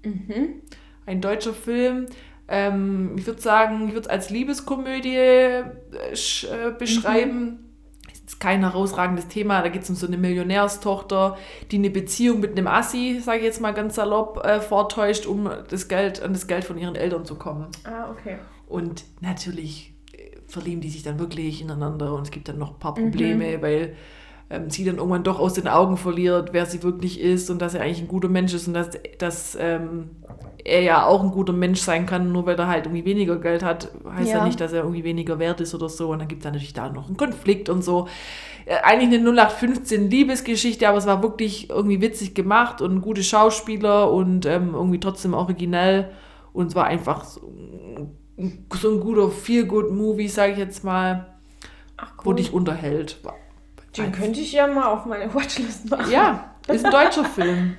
Mhm. Ein deutscher Film. Ähm, ich würde sagen, ich würde es als Liebeskomödie äh, äh beschreiben. Mhm kein herausragendes Thema. Da geht es um so eine Millionärstochter, die eine Beziehung mit einem Assi, sage ich jetzt mal ganz salopp, äh, vortäuscht, um das Geld, an das Geld von ihren Eltern zu kommen. Ah, okay. Und natürlich äh, verlieben die sich dann wirklich ineinander und es gibt dann noch ein paar Probleme, mhm. weil ähm, sie dann irgendwann doch aus den Augen verliert, wer sie wirklich ist und dass er eigentlich ein guter Mensch ist und dass, dass ähm, er ja auch ein guter Mensch sein kann, nur weil er halt irgendwie weniger Geld hat, heißt ja, ja nicht, dass er irgendwie weniger wert ist oder so. Und dann gibt es natürlich da noch einen Konflikt und so. Äh, eigentlich eine 0815 Liebesgeschichte, aber es war wirklich irgendwie witzig gemacht und gute Schauspieler und ähm, irgendwie trotzdem originell. Und es war einfach so, so ein guter Feel-Good-Movie, sage ich jetzt mal, Ach, cool. wo dich unterhält. Den könnte ich ja mal auf meine Watchlist machen. Ja, ist ein deutscher Film.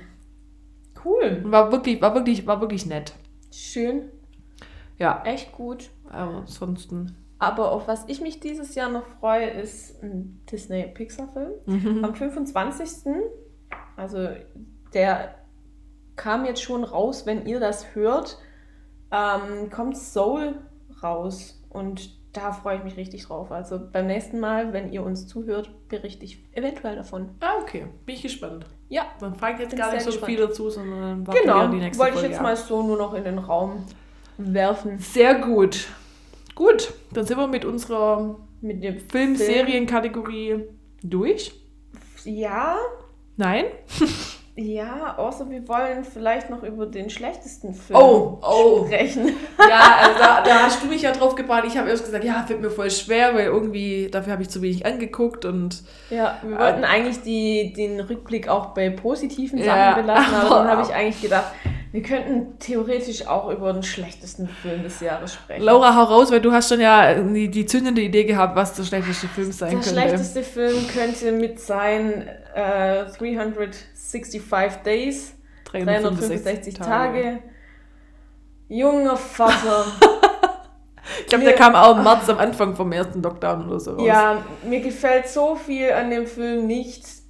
Cool. War wirklich, war wirklich, war wirklich nett. Schön. Ja. Echt gut. Aber ansonsten. Aber auf was ich mich dieses Jahr noch freue, ist ein Disney-Pixar-Film. Mhm. Am 25. Also der kam jetzt schon raus, wenn ihr das hört, ähm, kommt Soul raus. Und da freue ich mich richtig drauf. Also beim nächsten Mal, wenn ihr uns zuhört, berichte ich eventuell davon. Ah, okay. Bin ich gespannt. Ja. Dann frage ich jetzt gar nicht so gespannt. viel dazu, sondern warten genau. die nächste Wollte ich jetzt mal so nur noch in den Raum werfen. Sehr gut. Gut, dann sind wir mit unserer mit der Film-Serien-Kategorie durch. Ja. Nein? Ja, außer wir wollen vielleicht noch über den schlechtesten Film oh, oh. sprechen. Ja, also da, da, hast du mich ja drauf gebracht. Ich habe erst gesagt, ja, wird mir voll schwer, weil irgendwie dafür habe ich zu wenig angeguckt und. Ja, wir wollten äh, eigentlich die, den Rückblick auch bei positiven Sachen ja, belassen, aber dann habe ich eigentlich gedacht, wir könnten theoretisch auch über den schlechtesten Film des Jahres sprechen. Laura, hau raus, weil du hast schon ja die, die zündende Idee gehabt, was der schlechteste Film sein der könnte. Der schlechteste Film könnte mit sein äh, 365 Days, 365, Tage. Tage. Junger Vater. ich glaube, der kam auch im März am Anfang vom ersten Lockdown oder so raus. Ja, mir gefällt so viel an dem Film nicht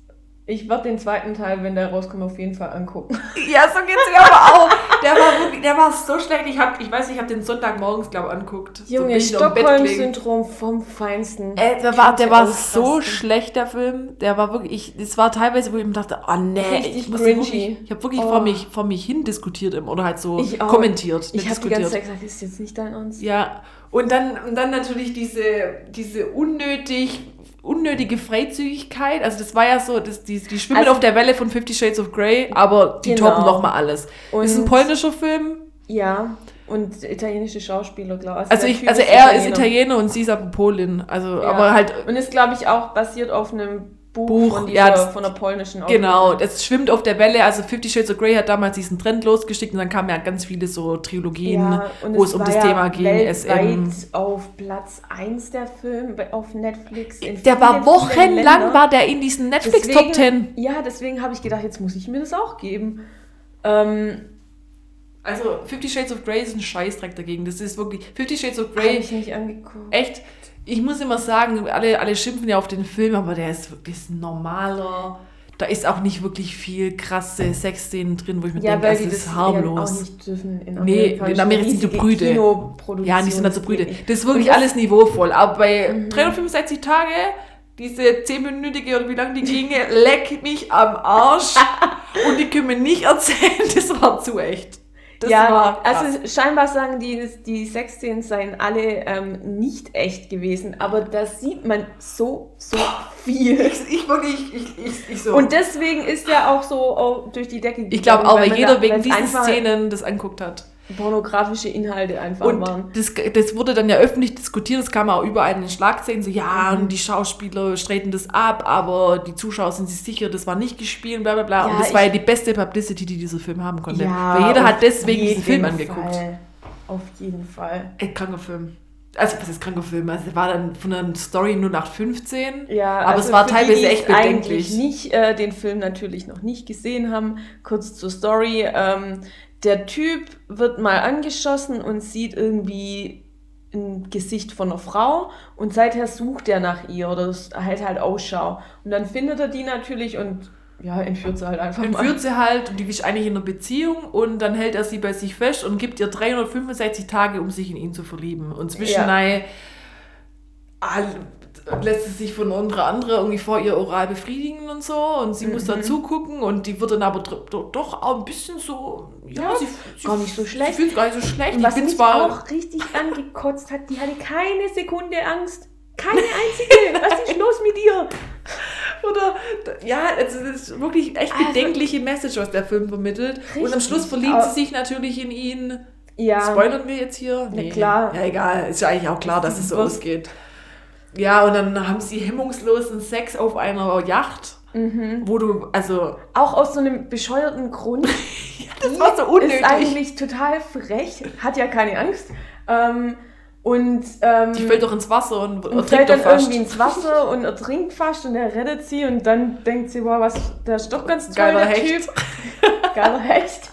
ich werde den zweiten Teil, wenn der rauskommt, auf jeden Fall angucken. Ja, so geht's mir aber auch. Der war wirklich, der war so schlecht. Ich, hab, ich weiß, ich habe den Sonntagmorgens, glaube ich, anguckt. Junge, so Stockholm-Syndrom vom Feinsten. Äh, der war, der war so schlecht, der Film. Der war wirklich, es war teilweise, wo ich mir dachte, oh nee, Richtig ich muss wirklich, ich habe wirklich oh. vor, mich, vor mich hin diskutiert oder halt so kommentiert. Ich habe die ganze Zeit gesagt, ist jetzt nicht dein Ernst. Ja, und dann, und dann natürlich diese, diese unnötig unnötige Freizügigkeit. Also das war ja so, das, die, die schwimmen also, auf der Welle von Fifty Shades of Grey, aber die genau. toppen nochmal alles. Und ist ein polnischer Film. Ja, und italienische Schauspieler, glaube ich. Also, ich, also er Italiener. ist Italiener und sie ist aber Polin. Also, ja. aber halt. Und ist, glaube ich, auch basiert auf einem Buch, Buch von, dieser, ja, das, von der polnischen Autorin. Genau, das schwimmt auf der Welle. Also Fifty Shades of Grey hat damals diesen Trend losgeschickt und dann kamen ja ganz viele so Trilogien, ja, wo es, es um das ja Thema ging. SM. auf Platz 1 der Film auf Netflix. der war wochenlang war der in diesen Netflix deswegen, Top 10. Ja, deswegen habe ich gedacht, jetzt muss ich mir das auch geben. Ähm, also Fifty Shades of Grey ist ein Scheißdreck dagegen. Das ist wirklich Fifty Shades of Grey. Habe ich nicht angeguckt. Echt? Ich muss immer sagen, alle, alle schimpfen ja auf den Film, aber der ist wirklich normaler. Da ist auch nicht wirklich viel krasse Sexszenen drin, wo ich mir ja, denke, das ist harmlos. Auch nicht dürfen in nee, in Amerika sind die Brüde. Ja, die sind halt so Brüde. Das ist wirklich das alles niveauvoll. Aber bei mhm. 365 Tage, diese 10-minütige oder wie lange die ginge, leck mich am Arsch. und die können mir nicht erzählen, das war zu echt. Das ja, also scheinbar sagen die, die Sexszenen seien alle ähm, nicht echt gewesen, aber da sieht man so, so viel. Ich, ich wirklich, ich, ich, ich, so. Und deswegen ist er auch so oh, durch die Decke gegangen. Ich glaube auch, weil jeder da, wegen diesen Szenen das anguckt hat pornografische Inhalte einfach und waren. Das, das wurde dann ja öffentlich diskutiert, das kam auch überall in den Schlagzeilen, so ja, mhm. und die Schauspieler streiten das ab, aber die Zuschauer sind sich sicher, das war nicht gespielt, bla bla bla. Ja, und das war ja die beste Publicity, die dieser Film haben konnte. Ja, Weil jeder hat deswegen diesen Film Fall. angeguckt. Auf jeden Fall. Ey, kranker Film. Also, was ist kranker Film? Also, es war dann von der Story nur nach 15. Ja, aber also es war teilweise die, echt bedenklich. eigentlich nicht äh, den Film natürlich noch nicht gesehen haben. Kurz zur Story. Ähm, der Typ wird mal angeschossen und sieht irgendwie ein Gesicht von einer Frau und seither sucht er nach ihr oder hält halt Ausschau. Und dann findet er die natürlich und ja, entführt sie halt einfach Entführt mal. sie halt und die ist eigentlich in einer Beziehung und dann hält er sie bei sich fest und gibt ihr 365 Tage, um sich in ihn zu verlieben. Und zwischen ja lässt sie sich von unserer andere irgendwie vor ihr oral befriedigen und so und sie mhm. muss dann zugucken und die wird dann aber doch auch ein bisschen so, ja, ja sie, sie gar nicht so schlecht. Sie fühlt sich gar nicht so schlecht. Und was mich zwar auch richtig angekotzt hat, die hatte keine Sekunde Angst. Keine einzige. was ist los mit dir? Oder, ja, also das ist wirklich echt also, bedenkliche Message, was der Film vermittelt. Und am Schluss verliebt sie sich natürlich in ihn. Ja. Spoilern wir jetzt hier? Nee. Na klar. Ja, egal. Ist ja eigentlich auch klar, dass es so ausgeht. Ja, und dann haben sie hemmungslosen Sex auf einer Yacht. Mhm. Wo du, also. Auch aus so einem bescheuerten Grund. ja, das war so unnötig. Ist eigentlich total frech, hat ja keine Angst. Ähm, und. Ähm, die fällt doch ins Wasser und, und fällt dann fast. irgendwie ins Wasser und ertrinkt fast und er rettet sie und dann denkt sie, wow, was, der ist doch ganz toll, Geiler der Hecht. Typ. Geiler Hecht.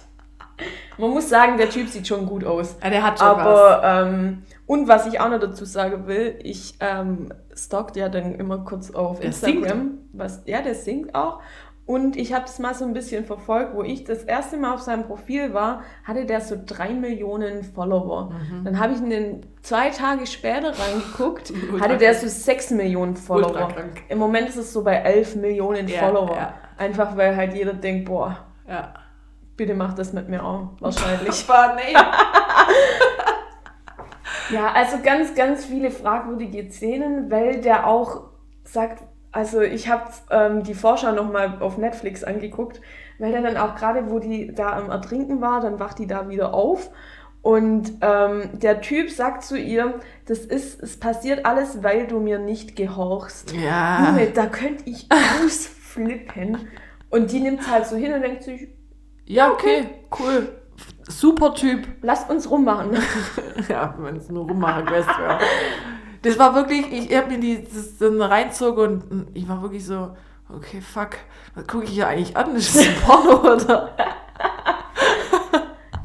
Man muss sagen, der Typ sieht schon gut aus. Ja, der hat schon Aber, was. Ähm, und was ich auch noch dazu sagen will, ich ähm, stalkt ja dann immer kurz auf der Instagram. Singt. Was, ja, der singt auch. Und ich habe es mal so ein bisschen verfolgt, wo ich das erste Mal auf seinem Profil war, hatte der so drei Millionen Follower. Mhm. Dann habe ich in den zwei Tage später reingeguckt, hatte der so sechs Millionen Follower. Im Moment ist es so bei elf Millionen ja, Follower. Ja. Einfach weil halt jeder denkt, boah, ja. bitte mach das mit mir auch. Wahrscheinlich. Aber nee. Ja, also ganz, ganz viele fragwürdige Szenen, weil der auch sagt, also ich habe ähm, die Vorschau nochmal auf Netflix angeguckt, weil der dann auch gerade, wo die da am Ertrinken war, dann wacht die da wieder auf und ähm, der Typ sagt zu ihr, das ist, es passiert alles, weil du mir nicht gehorchst. Ja. Junge, da könnte ich ausflippen. Und die nimmt halt so hin und denkt sich, Ja, okay, cool. Super Typ. lasst uns rummachen. Ja, wenn es nur rummachen Quest wäre. Das war wirklich, ich hab mir die das dann reinzog und ich war wirklich so, okay, fuck, was gucke ich hier eigentlich an? Ist das ein Porno oder?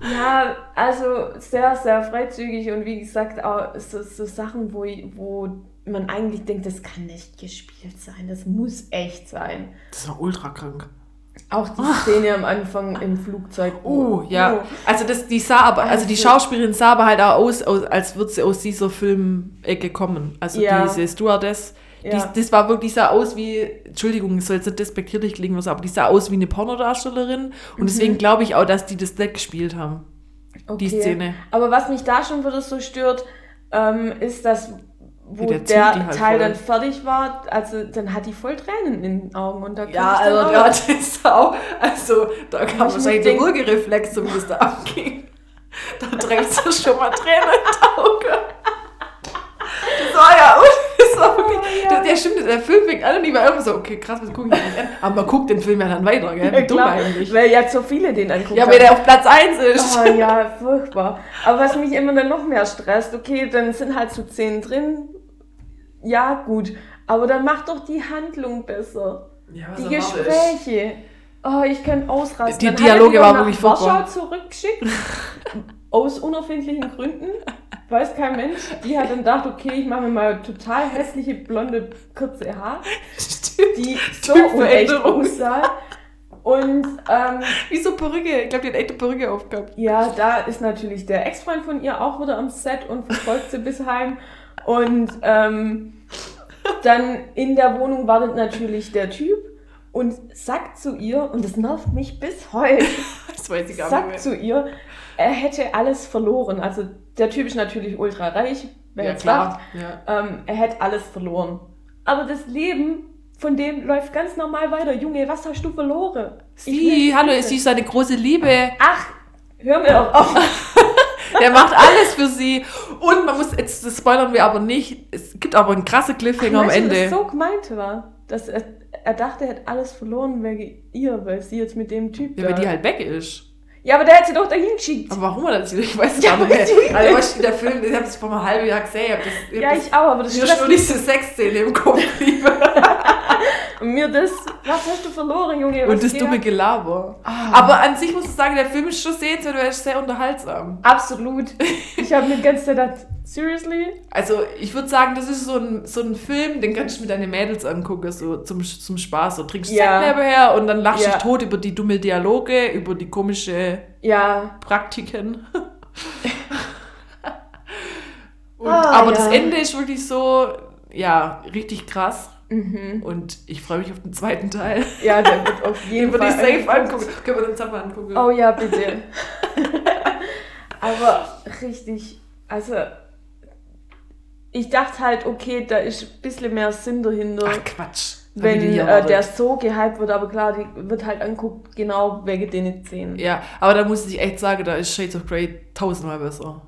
Ja, also sehr, sehr freizügig und wie gesagt, auch so, so Sachen, wo, wo man eigentlich denkt, das kann nicht gespielt sein, das muss echt sein. Das war ultra krank. Auch die Szene am Anfang im Flugzeug. Oh, ja. Oh. Also das, die sah aber, also die Also- Schauspielerin sah aber halt auch aus, aus als würde sie aus dieser Filmecke kommen. Also Ja. diese Stewardess. Ja. Die, das war wirklich, sah aus wie, Entschuldigung, es soll jetzt nicht despektierlich klingen, was, aber die sah aus wie eine Pornodarstellerin. Und Mhm. deswegen glaube ich auch, dass die das nicht gespielt haben. Die Szene. Aber was mich da schon wieder so stört, ähm, ist, dass wo der der, halt Teil voll. dann fertig war, also dann hat die voll Tränen in den Augen und da Ja, also auch- das ist auch, also da kam Ich wahrscheinlich der Würgereflex, so wie das da abging. Da trägst du schon mal Tränen in Auge. Das war ja, das war wirklich, Oh, ja. der, der stimmt, der Film fängt an und ich war immer so, okay, krass, was gucke ich nicht an? Aber man guckt den Film ja dann weiter, gell? Wie Ja, dumm eigentlich. weil ja so viele den angucken. Ja, weil der auf Platz 1 ist. Oh ja, furchtbar. Aber was mich immer dann noch mehr stresst, okay, dann sind halt so Szenen drin. Ja, gut. Aber dann mach doch die Handlung besser. Ja, Die? Gespräche. Oh, ich könnte ausrasten. Die Dann Dialoge waren wirklich furchtbar. Warschau zurückgeschickt. aus unerfindlichen Gründen. Weiß kein Mensch. Die hat dann gedacht, okay, ich mache mir mal total hässliche, blonde, kurze Haare, Stimmt. die so unecht aussah. Und ähm, Wieso Perücke? Ich glaube, die hat echt eine Perücke aufgehabt. Ja, da ist natürlich der Ex-Freund von ihr auch wieder am Set und verfolgt sie bis heim. Und ähm, dann in der Wohnung wartet natürlich der Typ und sagt zu ihr, und das nervt mich bis heute, Das weiß ich gar nicht sagt mehr. zu ihr, er hätte alles verloren. Also der Typ ist natürlich ultra reich, wer Ja, jetzt klar. lacht, Ja. ähm, er hätte alles verloren. Aber das Leben von dem läuft ganz normal weiter. Junge, was hast du verloren? Sie, hallo, sie ist seine große Liebe. Ach, hör mir doch auf. Der macht alles für sie. Und man muss, jetzt das spoilern wir aber nicht, es gibt aber einen krassen Cliffhanger am Weißt du, Ende. was so gemeint war, dass er, er dachte, er hätte alles verloren wegen ihr, weil sie jetzt mit dem Typ ja, weil die halt weg ist. ja, aber der hat sie doch dahin geschickt. Aber warum er das? Ich weiß es Ja, gar nicht Also, weißt du, der Film, ich habe es vor einem halben Jahr gesehen. Ich hab das, ich ja, ich auch, aber das das, mir schon mich. diese Sexszene im Kopf blieb. Und mir das, was hast du verloren, Junge? Und das dumme ab? Gelaber. Ah. Aber an sich muss ich sagen, der Film ist schon sehenswert, weil er ist sehr unterhaltsam. Absolut. Ich habe mir die ganze Zeit gedacht, seriously? Also ich würde sagen, das ist so ein, so ein Film, den kannst du mit deinen Mädels angucken, so zum, zum Spaß. So trinkst Ja. Sekt nebenher und dann lachst du Ja. tot über die dumme Dialoge, über die komische Ja. Praktiken. und, Ah, aber ja. das Ende ist wirklich so, ja, richtig krass. Mhm. Und ich freue mich auf den zweiten Teil. Ja, der wird auf jeden Den würde ich Fall safe angucken. Können wir uns zusammen angucken. Oh ja, bitte. Aber richtig, also ich dachte halt, okay, da ist ein bisschen mehr Sinn dahinter, Ach Quatsch. Wenn äh, der so gehypt wird, aber klar, die wird halt anguckt, genau wegen den Szenen. Ja, aber da muss ich echt sagen, da ist Shades of Grey tausendmal besser.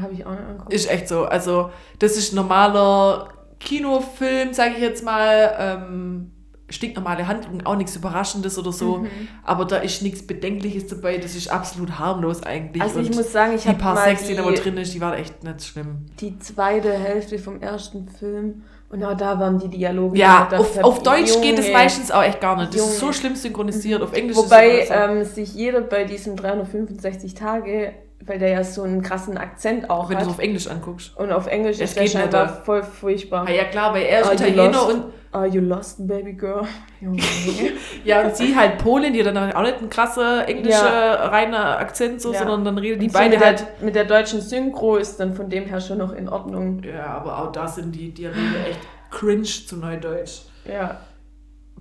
Habe ich auch nicht angeguckt. Ist echt so. Also, das ist normaler Kinofilm, sage ich jetzt mal. Ähm, stinknormale Handlung, auch nichts Überraschendes oder so. Mhm. Aber da ist nichts Bedenkliches dabei. Das ist absolut harmlos eigentlich. Also ich Und muss sagen, ich die habe paar mal Sex, die da die, drin ist, die waren echt nicht schlimm. die zweite Hälfte vom ersten Film und auch da waren die Dialoge. Ja, ich auf, auf Deutsch geht es Junge. meistens auch echt gar nicht. Das ist so Junge. schlimm synchronisiert. Auf Englisch Wobei ist es besser. ähm, sich jeder bei diesen 365 Tage, weil der ja so einen krassen Akzent auch wenn du es hat. auf Englisch anguckst. Und auf Englisch Es ist der nicht, scheinbar da. voll furchtbar. Ah, ja klar, weil er ist Italiener und Are you lost, baby girl? Ja, und sie halt Polin, die hat dann auch nicht ein krasser englischer, Ja. reiner Akzent, so, Ja. sondern dann reden die Und so beide mit halt. Der, mit der deutschen Synchro ist dann von dem her schon noch in Ordnung. Ja, aber auch da sind die Dialoge echt cringe zu Neudeutsch. Ja,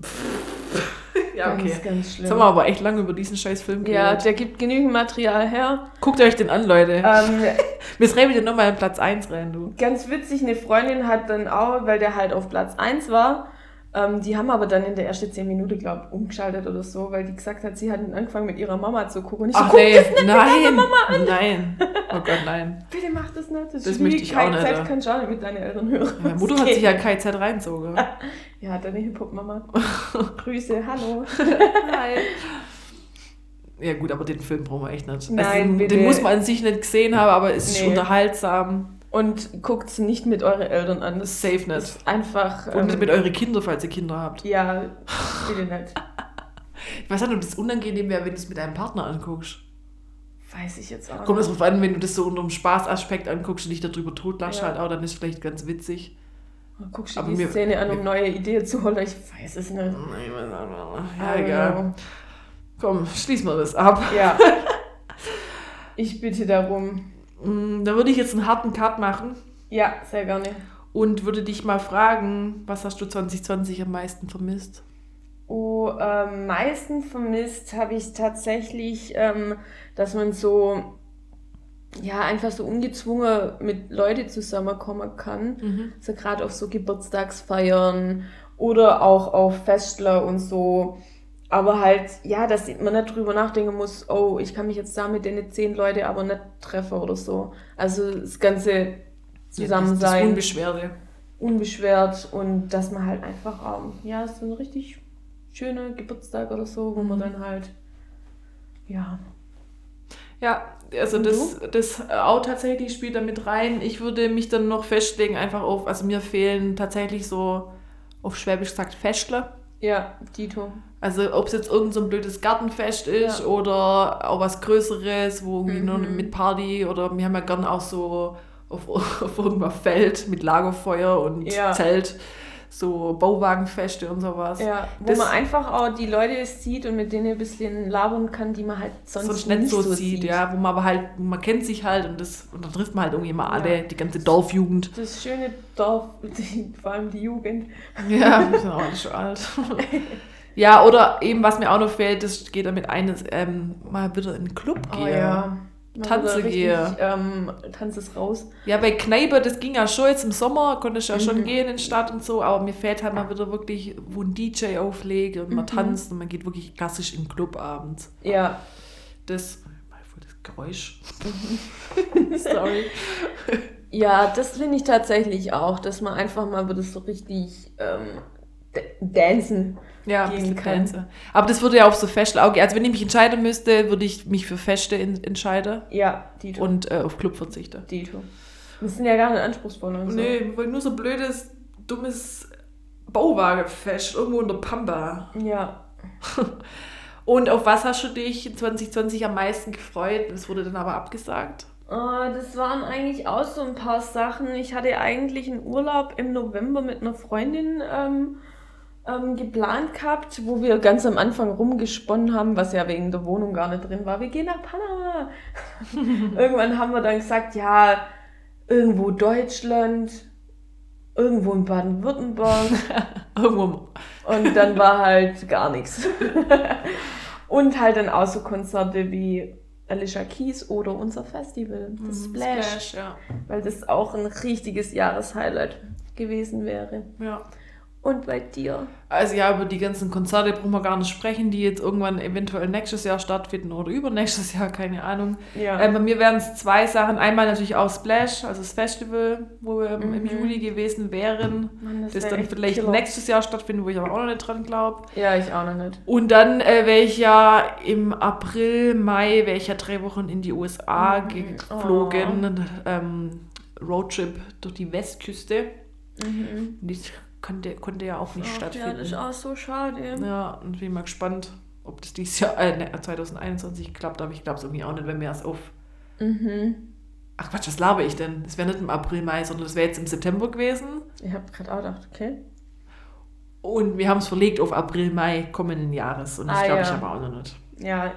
Ja, ganz, okay. ganz Jetzt schlimm. haben wir aber echt lange über diesen scheiß Film Ja, geredet. der gibt genügend Material her. Guckt euch den an, Leute. Ähm, Wir schreiben dir nochmal in Platz 1 rein, du. Ganz witzig, eine Freundin hat dann auch, weil der halt auf Platz 1 war, ähm, die haben aber dann in der ersten 10 Minuten, glaube ich, umgeschaltet oder so, weil die gesagt hat, sie hat angefangen mit ihrer Mama zu gucken. Und ich Ach so, nee, das nicht nein, mit Mama an. nein. Oh Gott, nein. Bitte mach das nicht. Das, Das ist möchte ich auch nicht, kann schon mit deinen Eltern hören. Meine Mutter hat sich ja KZ reinzogen. Ja, deine Hip-Hop-Mama. Grüße, hallo. Hi. Ja gut, aber den Film brauchen wir echt nicht. Nein, also, den, bitte. den muss man an sich nicht gesehen haben, aber es ist Nee. unterhaltsam. Und guckt es nicht mit euren Eltern an. Das Safe nicht. ist einfach. Und ähm, mit euren Kindern, falls ihr Kinder habt. ja, bitte nicht. Ich weiß nicht, ob das unangenehm wäre, wenn du es mit deinem Partner anguckst. Weiß ich jetzt auch Kommt es nicht. drauf an, wenn du das so unter dem Spaßaspekt anguckst und dich darüber totlachst Ja. halt auch, dann ist es vielleicht ganz witzig. Guckst du die mir- Szene an, um neue Ideen zu holen? Ich weiß es nicht. Ja, egal. know. Komm, schließen wir das ab. Ja. Ich bitte darum. Mm, Da würde ich jetzt einen harten Cut machen Ja, sehr gerne. und würde dich mal fragen, was hast du 2020 am meisten vermisst? Oh, am meisten vermisst habe ich tatsächlich, ähm, dass man so, ja, einfach so ungezwungen mit Leuten zusammenkommen kann. Mhm. So gerade auf so Geburtstagsfeiern oder auch auf Festler und so. Aber halt, ja, dass man nicht drüber nachdenken muss, oh, ich kann mich jetzt da mit den zehn Leute aber nicht treffen oder so. Also das ganze Das, das Zusammensein, Unbeschwerde. unbeschwert und dass man halt einfach, ähm, ja, so ein richtig schöner Geburtstag oder so, wo man Mhm. dann halt, ja, Ja, also Und das, das auch tatsächlich spielt da mit rein. Ich würde mich dann noch festlegen, einfach auf, also mir fehlen tatsächlich so, auf Schwäbisch gesagt, Festler. Ja, Dito. Also ob es jetzt irgend so ein blödes Gartenfest ist Ja. oder auch was Größeres, wo irgendwie nur Mhm. mit Party oder wir haben ja gern auch so auf, auf irgendeinem Feld mit Lagerfeuer und Ja. Zelt, so Bauwagenfeste und sowas. Ja, wo Das- man einfach auch die Leute sieht und mit denen ein bisschen labern kann, die man halt sonst, Sonst nicht so sieht, ja, wo man aber halt, man kennt sich halt und das und dann trifft man halt irgendwie mal alle, Ja. die ganze Dorfjugend. Das schöne Dorf, die, vor allem die Jugend. Ja, wir sind auch alle schon alt. ja, oder eben, was mir auch noch fehlt, das geht damit ein, ist, ähm, mal wieder in den Club Oh gehen. ja. Tanze gehe. Ähm, Tanz ist raus. Ja, bei Kneipe, das ging ja schon jetzt im Sommer, konnte ich ja schon Mhm. gehen in die Stadt und so, aber mir fehlt halt mal wieder wirklich, wo ein DJ auflegt und man Mhm. tanzt und man geht wirklich klassisch in den Club abends. Ja. Das, voll das Geräusch. Mhm. Sorry. Ja, das finde ich tatsächlich auch, dass man einfach mal wieder so richtig ähm, dancen. Ja, ein gehen bisschen kann. Grenze. Aber das würde ja auf so Feste auch gehen. Also wenn ich mich entscheiden müsste, würde ich mich für Feste in, entscheiden Ja, Dito. und äh, auf Club verzichten. Dito. Wir sind ja gar nicht anspruchsvoll und so. Nee, wir wollen nur so blödes, dummes Bauwagenfest irgendwo in der Pampa. Ja. Und auf was hast du dich in 2020 am meisten gefreut? Das wurde dann aber abgesagt. Äh, das waren eigentlich auch so ein paar Sachen. Ich hatte eigentlich einen Urlaub im November mit einer Freundin ähm, ähm, geplant gehabt, wo wir ganz am Anfang rumgesponnen haben, was ja wegen der Wohnung gar nicht drin war. Wir gehen nach Panama. Irgendwann haben wir dann gesagt, ja, irgendwo Deutschland, irgendwo in Baden-Württemberg. Irgendwo. Und dann war halt gar nichts. Und halt dann auch so Konzerte wie Alicia Keys oder unser Festival, das Mhm, Splash, ja. weil das auch ein richtiges Jahreshighlight gewesen wäre. ja. Und bei dir? Also ja, über die ganzen Konzerte brauchen wir gar nicht sprechen, die jetzt irgendwann eventuell nächstes Jahr stattfinden oder übernächstes Jahr, keine Ahnung. Ja. Äh, bei mir wären es zwei Sachen. Einmal natürlich auch Splash, also das Festival, wo wir im- im Mhm. Juli gewesen wären. Mann, Das, wär dann vielleicht Killer. nächstes Jahr stattfinden, wo ich aber auch noch nicht dran glaube. Ja, ich auch noch nicht. Und dann äh, wäre ich ja im April, Mai, wäre ich ja drei Wochen in die USA Mhm. geflogen. Ähm, Roadtrip durch die Westküste. Mhm. Und Das konnte, konnte ja auch nicht Ach, stattfinden. Ja, das ist auch so schade. Ja, und bin mal gespannt, ob das dieses Jahr, äh, ne, 2021 klappt, aber ich glaube es irgendwie auch nicht, wenn wir es auf. Mhm. Ach Quatsch, was laber ich denn? Das wäre nicht im April, Mai, sondern das wäre jetzt im September gewesen. Ich habe gerade auch gedacht, okay. Und wir haben es verlegt auf April, Mai kommenden Jahres. Und das Ah, glaube ja. ich aber auch noch nicht. Ja,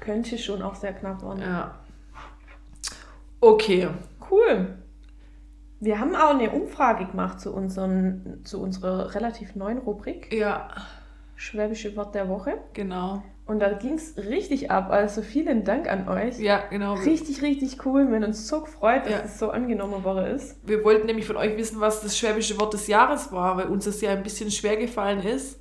könnte schon auch sehr knapp werden. Ja. Okay. Cool. Wir haben auch eine Umfrage gemacht zu, unseren, zu unserer relativ neuen Rubrik. Ja. schwäbische Wort der Woche. Genau. Und da ging es richtig ab. Also vielen Dank an euch. Ja, genau. Richtig, richtig cool. Wir haben uns so gefreut, dass ja. es so angenommen worden ist. Wir wollten nämlich von euch wissen, was das schwäbische Wort des Jahres war, weil uns das ja ein bisschen schwer gefallen ist.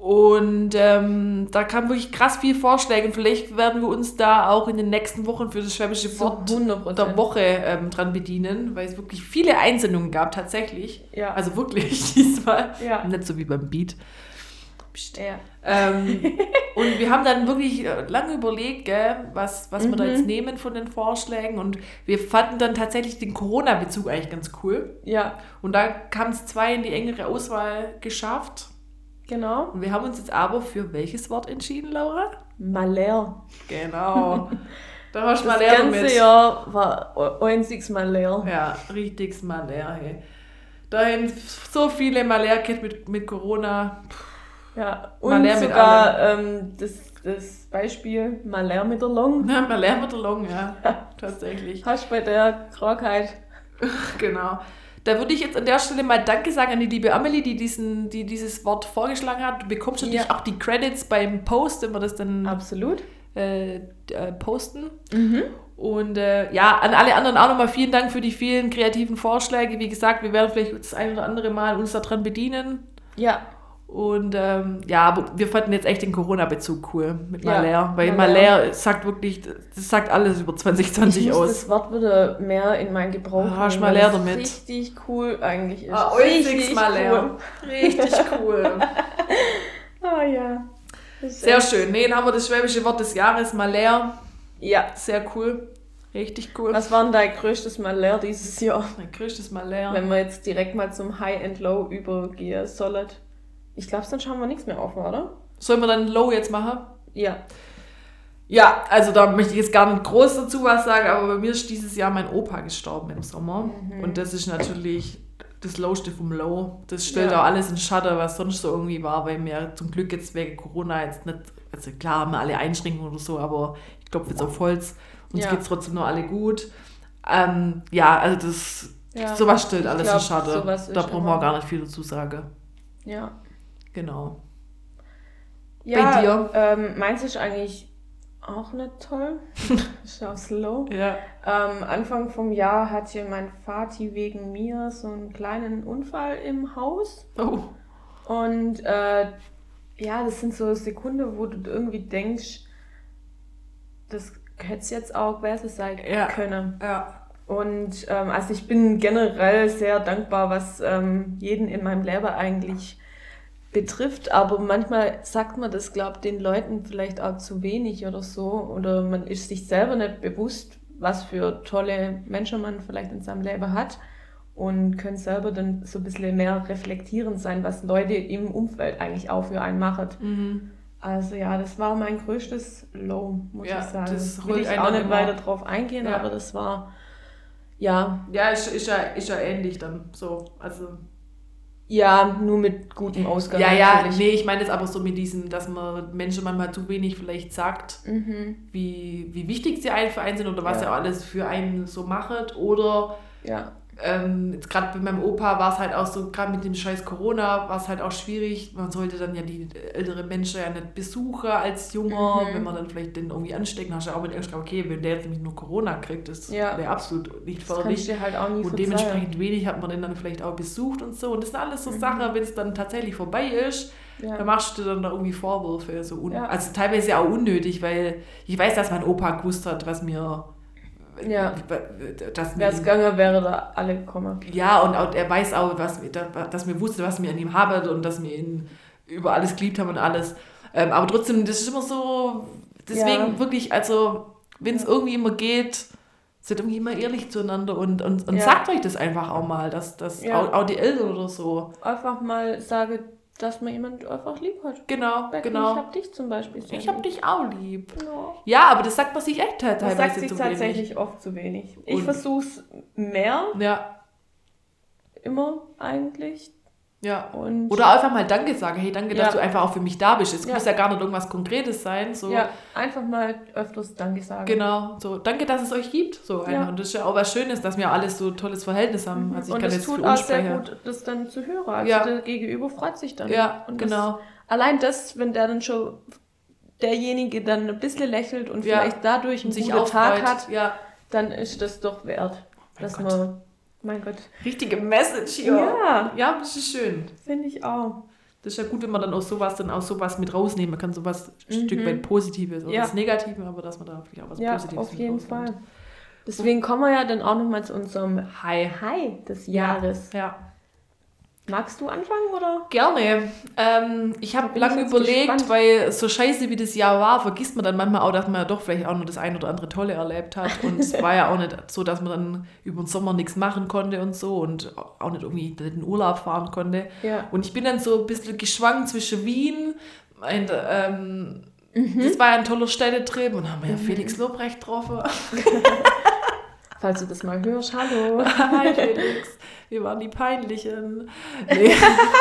Und ähm, da kam wirklich krass viel Vorschläge. Und vielleicht werden wir uns da auch in den nächsten Wochen für das schwäbische Wort 100%. der Woche ähm, dran bedienen, weil es wirklich viele Einsendungen gab, tatsächlich. Ja. Also wirklich diesmal. Ja. Nicht so wie beim Beat. Ja. Ähm, und wir haben dann wirklich äh, lange überlegt, gell, was, was mhm. wir da jetzt mhm. nehmen von den Vorschlägen. Und wir fanden dann tatsächlich den Corona-Bezug eigentlich ganz cool. Ja. Und da kamen es zwei in die engere Auswahl geschafft. Genau. Und wir haben uns jetzt aber für welches Wort entschieden, Laura? Malheur. Genau. Da hast du Malheur Das ganze mit. Jahr war einziges Malheur. Ja, richtiges Malheur. Hey. Da sind so viele Malheur mit, mit Corona. Ja, und Malheur sogar ähm, das, das Beispiel Malheur mit der Long. Ja, Malheur mit der Long, ja. Tatsächlich. Hast du bei der Krankheit. genau. Da würde ich jetzt an der Stelle mal Danke sagen an die liebe Amelie, die, diesen, die dieses Wort vorgeschlagen hat. Du bekommst natürlich ja. auch die Credits beim Post, wenn wir das dann Absolut. Äh, äh, posten. Mhm. Und äh, ja, an alle anderen auch nochmal vielen Dank für die vielen kreativen Vorschläge. Wie gesagt, wir werden vielleicht das ein oder andere Mal uns daran bedienen. Ja. Und ähm, ja, aber wir fanden jetzt echt den Corona-Bezug cool mit ja, weil. Malheur sagt wirklich, das sagt alles über 2020 ich aus. Das Wort würde mehr in meinen Gebrauch ah, nehmen, Malheur damit. richtig cool eigentlich ist. Ah, richtig Malheur. Cool. Richtig cool. oh ja. Sehr schön. Nee, dann haben wir das schwäbische Wort des Jahres, Malheur. Ja. Sehr cool. Richtig cool. Was war denn dein größtes Malheur dieses Jahr? Mein größtes Malheur? Wenn wir jetzt direkt mal zum High and Low übergehen sollen. Ich glaube, dann schauen wir nichts mehr auf, oder? Sollen wir dann Low jetzt machen? Ja. Ja, also da möchte ich jetzt gar nicht groß dazu was sagen, aber bei mir ist dieses Jahr mein Opa gestorben im Sommer. Mhm. Und das ist natürlich das Lowste vom Low. Das stellt ja. auch alles in Schatten, was sonst so irgendwie war, weil mir zum Glück jetzt wegen Corona jetzt nicht, also klar haben wir alle Einschränkungen oder so, aber ich klopfe jetzt auf Holz. Uns ja. geht es trotzdem noch alle gut. Ähm, ja, also das, ja. sowas stellt alles glaub, in Schatten. Da brauchen wir auch gar nicht viel dazu sagen. Ja. Genau. Ja, Bei dir? Ähm, meins ist eigentlich auch nicht toll. ist auch slow. Ja. Ähm, Anfang vom Jahr hatte mein Vati wegen mir so einen kleinen Unfall im Haus. Oh. Und äh, ja, das sind so Sekunden, wo du irgendwie denkst, das hätte es jetzt auch besser sein ja. können. Ja. Und ähm, also ich bin generell sehr dankbar, was ähm, jeden in meinem Leben eigentlich betrifft, aber manchmal sagt man das, glaubt den Leuten vielleicht auch zu wenig oder so, oder man ist sich selber nicht bewusst, was für tolle Menschen man vielleicht in seinem Leben hat und können selber dann so ein bisschen mehr reflektierend sein, was Leute im Umfeld eigentlich auch für einen machen. Mhm. Also ja, das war mein größtes Low, muss ja, ich sagen. Das will ich auch nicht weiter drauf eingehen, ja. aber das war ja. Ja, ist, ist, ja, ist ja ähnlich dann so. Also ja, nur mit gutem Ausgang. Ja, ja, natürlich. nee, ich meine jetzt aber so mit diesem, dass man Menschen manchmal zu wenig vielleicht sagt, mhm. wie, wie wichtig sie einen für einen sind oder was ja. er alles für einen so macht. Oder ja ähm, jetzt gerade bei meinem Opa war es halt auch so, gerade mit dem scheiß Corona war es halt auch schwierig. Man sollte dann ja die ältere Menschen ja nicht besuchen als Junger, mhm. wenn man dann vielleicht den irgendwie anstecken, hast du ja auch mit Angst, okay, wenn der jetzt nämlich nur Corona kriegt, das ja. wäre absolut nicht förderlich. Halt und dementsprechend wenig hat man den dann vielleicht auch besucht und so. Und das sind alles so mhm. Sachen, wenn es dann tatsächlich vorbei ist, ja. Da machst du dann da irgendwie Vorwürfe. So ja. Also teilweise auch unnötig, weil ich weiß, dass mein Opa gewusst hat, was mir ja. Dass Wäre es gegangen, wäre da alle gekommen. Ja, und auch, er weiß auch, was, dass wir wussten, was wir an ihm haben und dass wir ihn über alles geliebt haben und alles. Ähm, aber trotzdem, das ist immer so, deswegen ja. wirklich, also, wenn es irgendwie immer geht, seid irgendwie immer ehrlich zueinander und, und, und ja. sagt euch das einfach auch mal, dass, dass auch, auch die Eltern oder so. Einfach mal sage, dass man jemand einfach lieb hat. Genau, Becky, genau. Ich hab dich zum Beispiel. Ich hab dich auch lieb. Ja. ja, aber das sagt man sich echt teilweise das sagt sich tatsächlich wenig. oft zu wenig. Ich versuch's mehr. Ja. Immer eigentlich. Ja. Und Oder einfach mal Danke sagen. Hey, danke, ja. dass du einfach auch für mich da bist. Es ja. muss ja gar nicht irgendwas Konkretes sein. So. Ja, einfach mal öfters Danke sagen. Genau. So, danke, dass es euch gibt. So ja. Und das ist ja auch was Schönes, dass wir alles so tolles Verhältnis haben. Also ich und kann es tut auch sehr gut, das dann zu hören. Also ja. der Gegenüber freut sich dann. Ja, und genau. Das, allein das, wenn der dann schon derjenige dann ein bisschen lächelt und vielleicht dadurch einen sich guten Tag hat, ja. dann ist das doch wert, oh dass Gott. man mein Gott. Richtige Message hier. Ja. Ja, das ist schön. Finde ich auch. Das ist ja gut, wenn man dann aus sowas dann auch sowas mit rausnehmen kann, sowas ein mhm. Stück weit Positives oder ja. das Negative, aber dass man da vielleicht auch was ja, Positives auf jeden Fall. Deswegen kommen wir ja dann auch nochmal zu unserem High, High des Jahres. Ja. Magst du anfangen oder? Gerne. Ähm, ich habe lange überlegt, gespannt. weil so scheiße wie das Jahr war, vergisst man dann manchmal auch, dass man ja doch vielleicht auch nur das ein oder andere Tolle erlebt hat. Und es war ja auch nicht so, dass man dann über den Sommer nichts machen konnte und so und auch nicht irgendwie in den Urlaub fahren konnte. Ja. Und ich bin dann so ein bisschen geschwankt zwischen Wien und, ähm, mhm. das war ja ein toller Städtetrip und haben wir ja mhm. Felix Lobrecht getroffen. Falls du das mal hörst, hallo. Hi Felix wir waren die Peinlichen. Nee.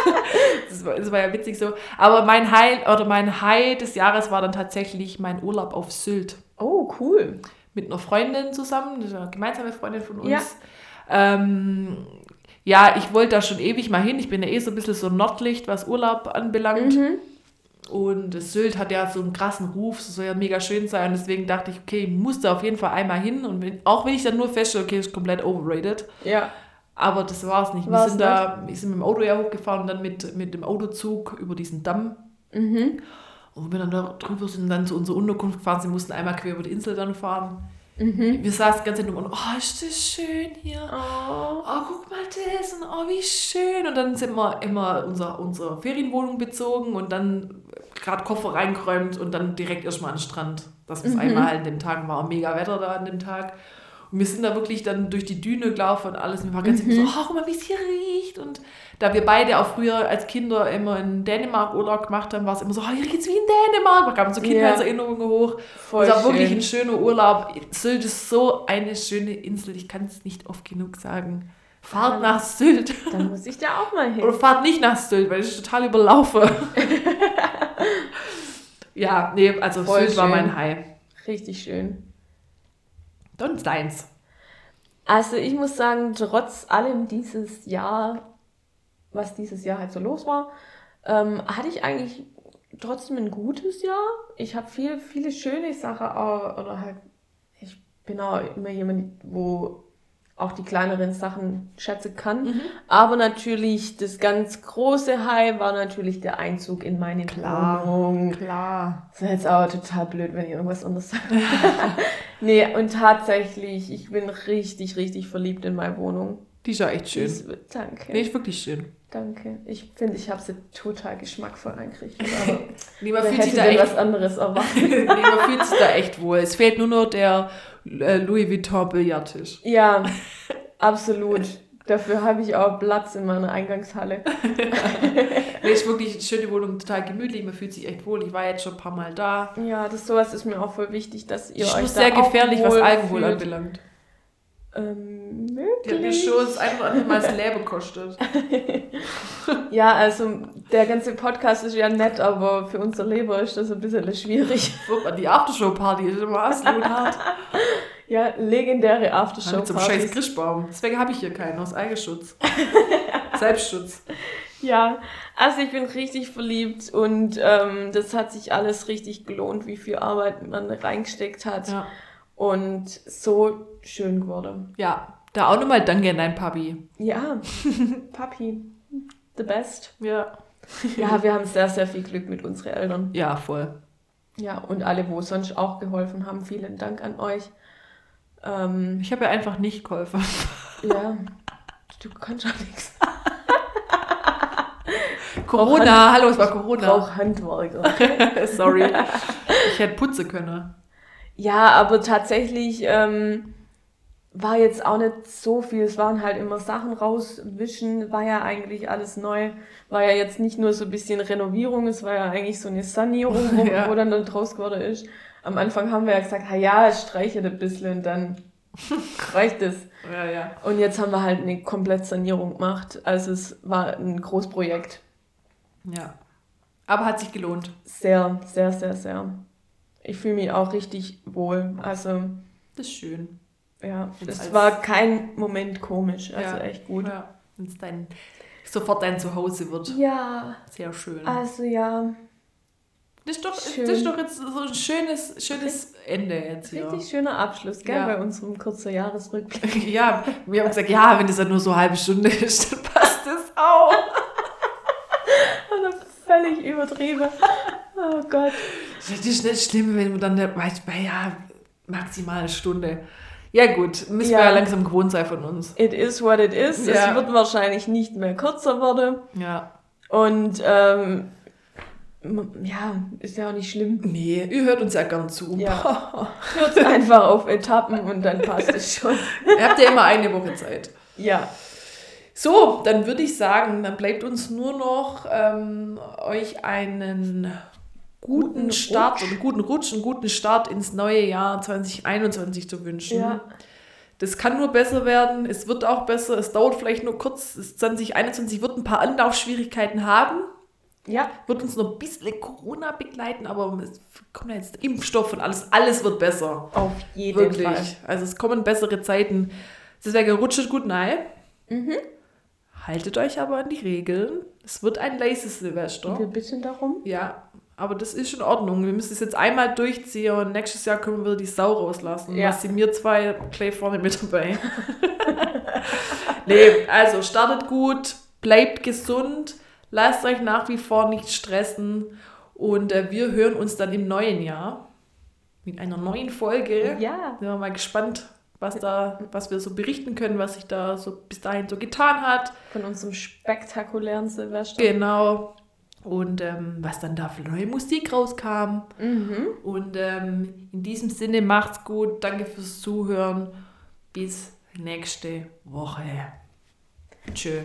das, war, das war ja witzig so. Aber mein High, oder mein High des Jahres war dann tatsächlich mein Urlaub auf Sylt. Oh, cool. Mit einer Freundin zusammen, eine gemeinsame Freundin von uns. Ja. Ähm, ja, ich wollte da schon ewig mal hin. Ich bin ja eh so ein bisschen so Nordlicht, was Urlaub anbelangt. Mhm. Und das Sylt hat ja so einen krassen Ruf, es soll ja mega schön sein. Und deswegen dachte ich, okay, ich muss da auf jeden Fall einmal hin. Und wenn, auch wenn ich dann nur feststelle, okay, ist komplett overrated. Ja. Aber das war es nicht. War's wir sind da, wir sind mit dem Auto ja hochgefahren und dann mit, mit dem Autozug über diesen Damm. Mhm. Und wir dann da drüber sind dann zu unserer Unterkunft gefahren. Sie mussten einmal quer über die Insel dann fahren. Mhm. Wir saßen die ganze Zeit nur und oh, ist das schön hier. Oh. oh, guck mal das und oh, wie schön. Und dann sind wir immer unser, unsere Ferienwohnung bezogen und dann gerade Koffer reingeräumt und dann direkt erstmal an den Strand. Das ist mhm. einmal halt an dem Tag, war mega Wetter da an dem Tag. Und wir sind da wirklich dann durch die Düne gelaufen und alles. Und wir waren ganz mhm. so, oh, guck mal, wie es hier riecht. Und da wir beide auch früher als Kinder immer in Dänemark Urlaub gemacht haben, war es immer so, oh, hier geht's wie in Dänemark. Da kamen so Kindheitserinnerungen yeah. hoch. Voll es war schön. wirklich ein schöner Urlaub. Sylt ist so eine schöne Insel. Ich kann es nicht oft genug sagen. Fahrt ja, nach Sylt. Dann muss ich da auch mal hin. Oder fahrt nicht nach Sylt, weil ich total überlaufe. ja, nee, also Voll Sylt schön. war mein High. Richtig schön. Und deins. Also ich muss sagen, trotz allem dieses Jahr, was dieses Jahr halt so los war, ähm, hatte ich eigentlich trotzdem ein gutes Jahr. Ich habe viel, viele schöne Sachen auch, oder halt, ich bin auch immer jemand, wo auch die kleineren Sachen schätzen kann. Mhm. Aber natürlich das ganz große High war natürlich der Einzug in meine klar, Wohnung. Klar. Das ist jetzt aber total blöd, wenn ich irgendwas anderes sage. nee, und tatsächlich, ich bin richtig, richtig verliebt in meine Wohnung. Die ist ja echt schön. Ist, danke. Nee, ist wirklich schön. Danke. Ich finde, ich habe sie total geschmackvoll eingerichtet. Aber Lieber fühlt sich da echt was anderes erwartet. Lieber fühlt sich da echt wohl. Es fehlt nur noch der äh, Louis Vuitton Billardtisch. Ja, absolut. Dafür habe ich auch Platz in meiner Eingangshalle. nee, ist wirklich eine schöne Wohnung, total gemütlich, man fühlt sich echt wohl. Ich war jetzt schon ein paar Mal da. Ja, das sowas ist mir auch voll wichtig, dass ihr ich euch da sehr gefährlich, was Alkohol fühlt. anbelangt. Ähm, möglich. Die hat mir schon das ein oder andere Mal das Leben gekostet. ja, also der ganze Podcast ist ja nett, aber für unser Leber ist das ein bisschen schwierig. Die Aftershow-Party ist immer absolut hart. Ja, legendäre Aftershow-Party. Zum scheiß Christbaum. Deswegen habe ich hier keinen, aus Eigenschutz. Selbstschutz. Ja, also ich bin richtig verliebt und ähm, das hat sich alles richtig gelohnt, wie viel Arbeit man reingesteckt hat. Ja. Und so schön geworden. Ja, da auch nochmal Danke an dein Papi. Ja, Papi, the best. Ja. Ja, wir haben sehr, sehr viel Glück mit unseren Eltern. Ja, voll. Ja, und alle, wo sonst auch geholfen haben, vielen Dank an euch. Ähm, ich habe ja einfach nicht geholfen. Ja, du kannst auch nichts. Corona, hallo, es war Corona. Brauch Handwerker. Sorry. Ich hätte putzen können. Ja, aber tatsächlich ähm, war jetzt auch nicht so viel. Es waren halt immer Sachen rauswischen, war ja eigentlich alles neu. War ja jetzt nicht nur so ein bisschen Renovierung, es war ja eigentlich so eine Sanierung, wo, ja. wo dann, dann draus geworden ist am Anfang haben wir ja gesagt, ha ja, ich streiche ein bisschen und dann reicht es. Ja, ja. Und jetzt haben wir halt eine komplett Sanierung gemacht. Also es war ein Großprojekt. Ja. Aber hat sich gelohnt. Sehr, sehr, sehr, sehr. Ich fühle mich auch richtig wohl. Also. Das ist schön. Ja, es war kein Moment komisch. Also ja. echt gut. Ja. Wenn es dein, sofort dein Zuhause wird. Ja. Sehr schön. Also ja. Das ist, doch, das ist doch jetzt so ein schönes, schönes Ende jetzt hier. Richtig schöner Abschluss, gell, ja. bei unserem kurzen Jahresrückblick. ja, wir haben gesagt, ja, wenn das dann nur so eine halbe Stunde ist, dann passt das auch. Völlig übertrieben. Oh Gott. Das ist nicht schlimm, wenn man dann, weißt du, ja, maximal eine Stunde. Ja gut, müssen ja. wir ja langsam gewohnt sein von uns. It is what it is. Ja. Es wird wahrscheinlich nicht mehr kürzer werden. Ja. Und ähm, ja, ist ja auch nicht schlimm. Nee, ihr hört uns ja gern zu. Ja. Hört einfach auf Etappen und dann passt es schon. ihr habt ja immer eine Woche Zeit. Ja. So, dann würde ich sagen, dann bleibt uns nur noch ähm, euch einen guten, guten Start und guten Rutsch, einen guten Start ins neue Jahr 2021 zu wünschen. Ja. Das kann nur besser werden. Es wird auch besser. Es dauert vielleicht nur kurz. 2021 wird ein paar Anlaufschwierigkeiten haben. Ja. Wird uns noch ein bisschen Corona begleiten, aber es kommt ja jetzt Impfstoff und alles. Alles wird besser. Auf jeden Wirklich. Fall. Also es kommen bessere Zeiten. Deswegen rutscht gut rein. Mhm. Haltet euch aber an die Regeln. Es wird ein leises Silvester. Wir bitten darum. Ja, aber das ist in Ordnung. Wir müssen es jetzt einmal durchziehen und nächstes Jahr können wir die Sau rauslassen. Ja. Was sind mir zwei gleich vorne mit dabei. nee, also startet gut, bleibt gesund, lasst euch nach wie vor nicht stressen und äh, wir hören uns dann im neuen Jahr mit einer neuen Folge. Ja. Sind wir mal gespannt, was da, was wir so berichten können, was sich da so bis dahin so getan hat. Von unserem spektakulären Silvester. Genau und ähm, was dann da für neue Musik rauskam. Mhm. Und ähm, in diesem Sinne macht's gut. Danke fürs Zuhören. Bis nächste Woche. Tschö.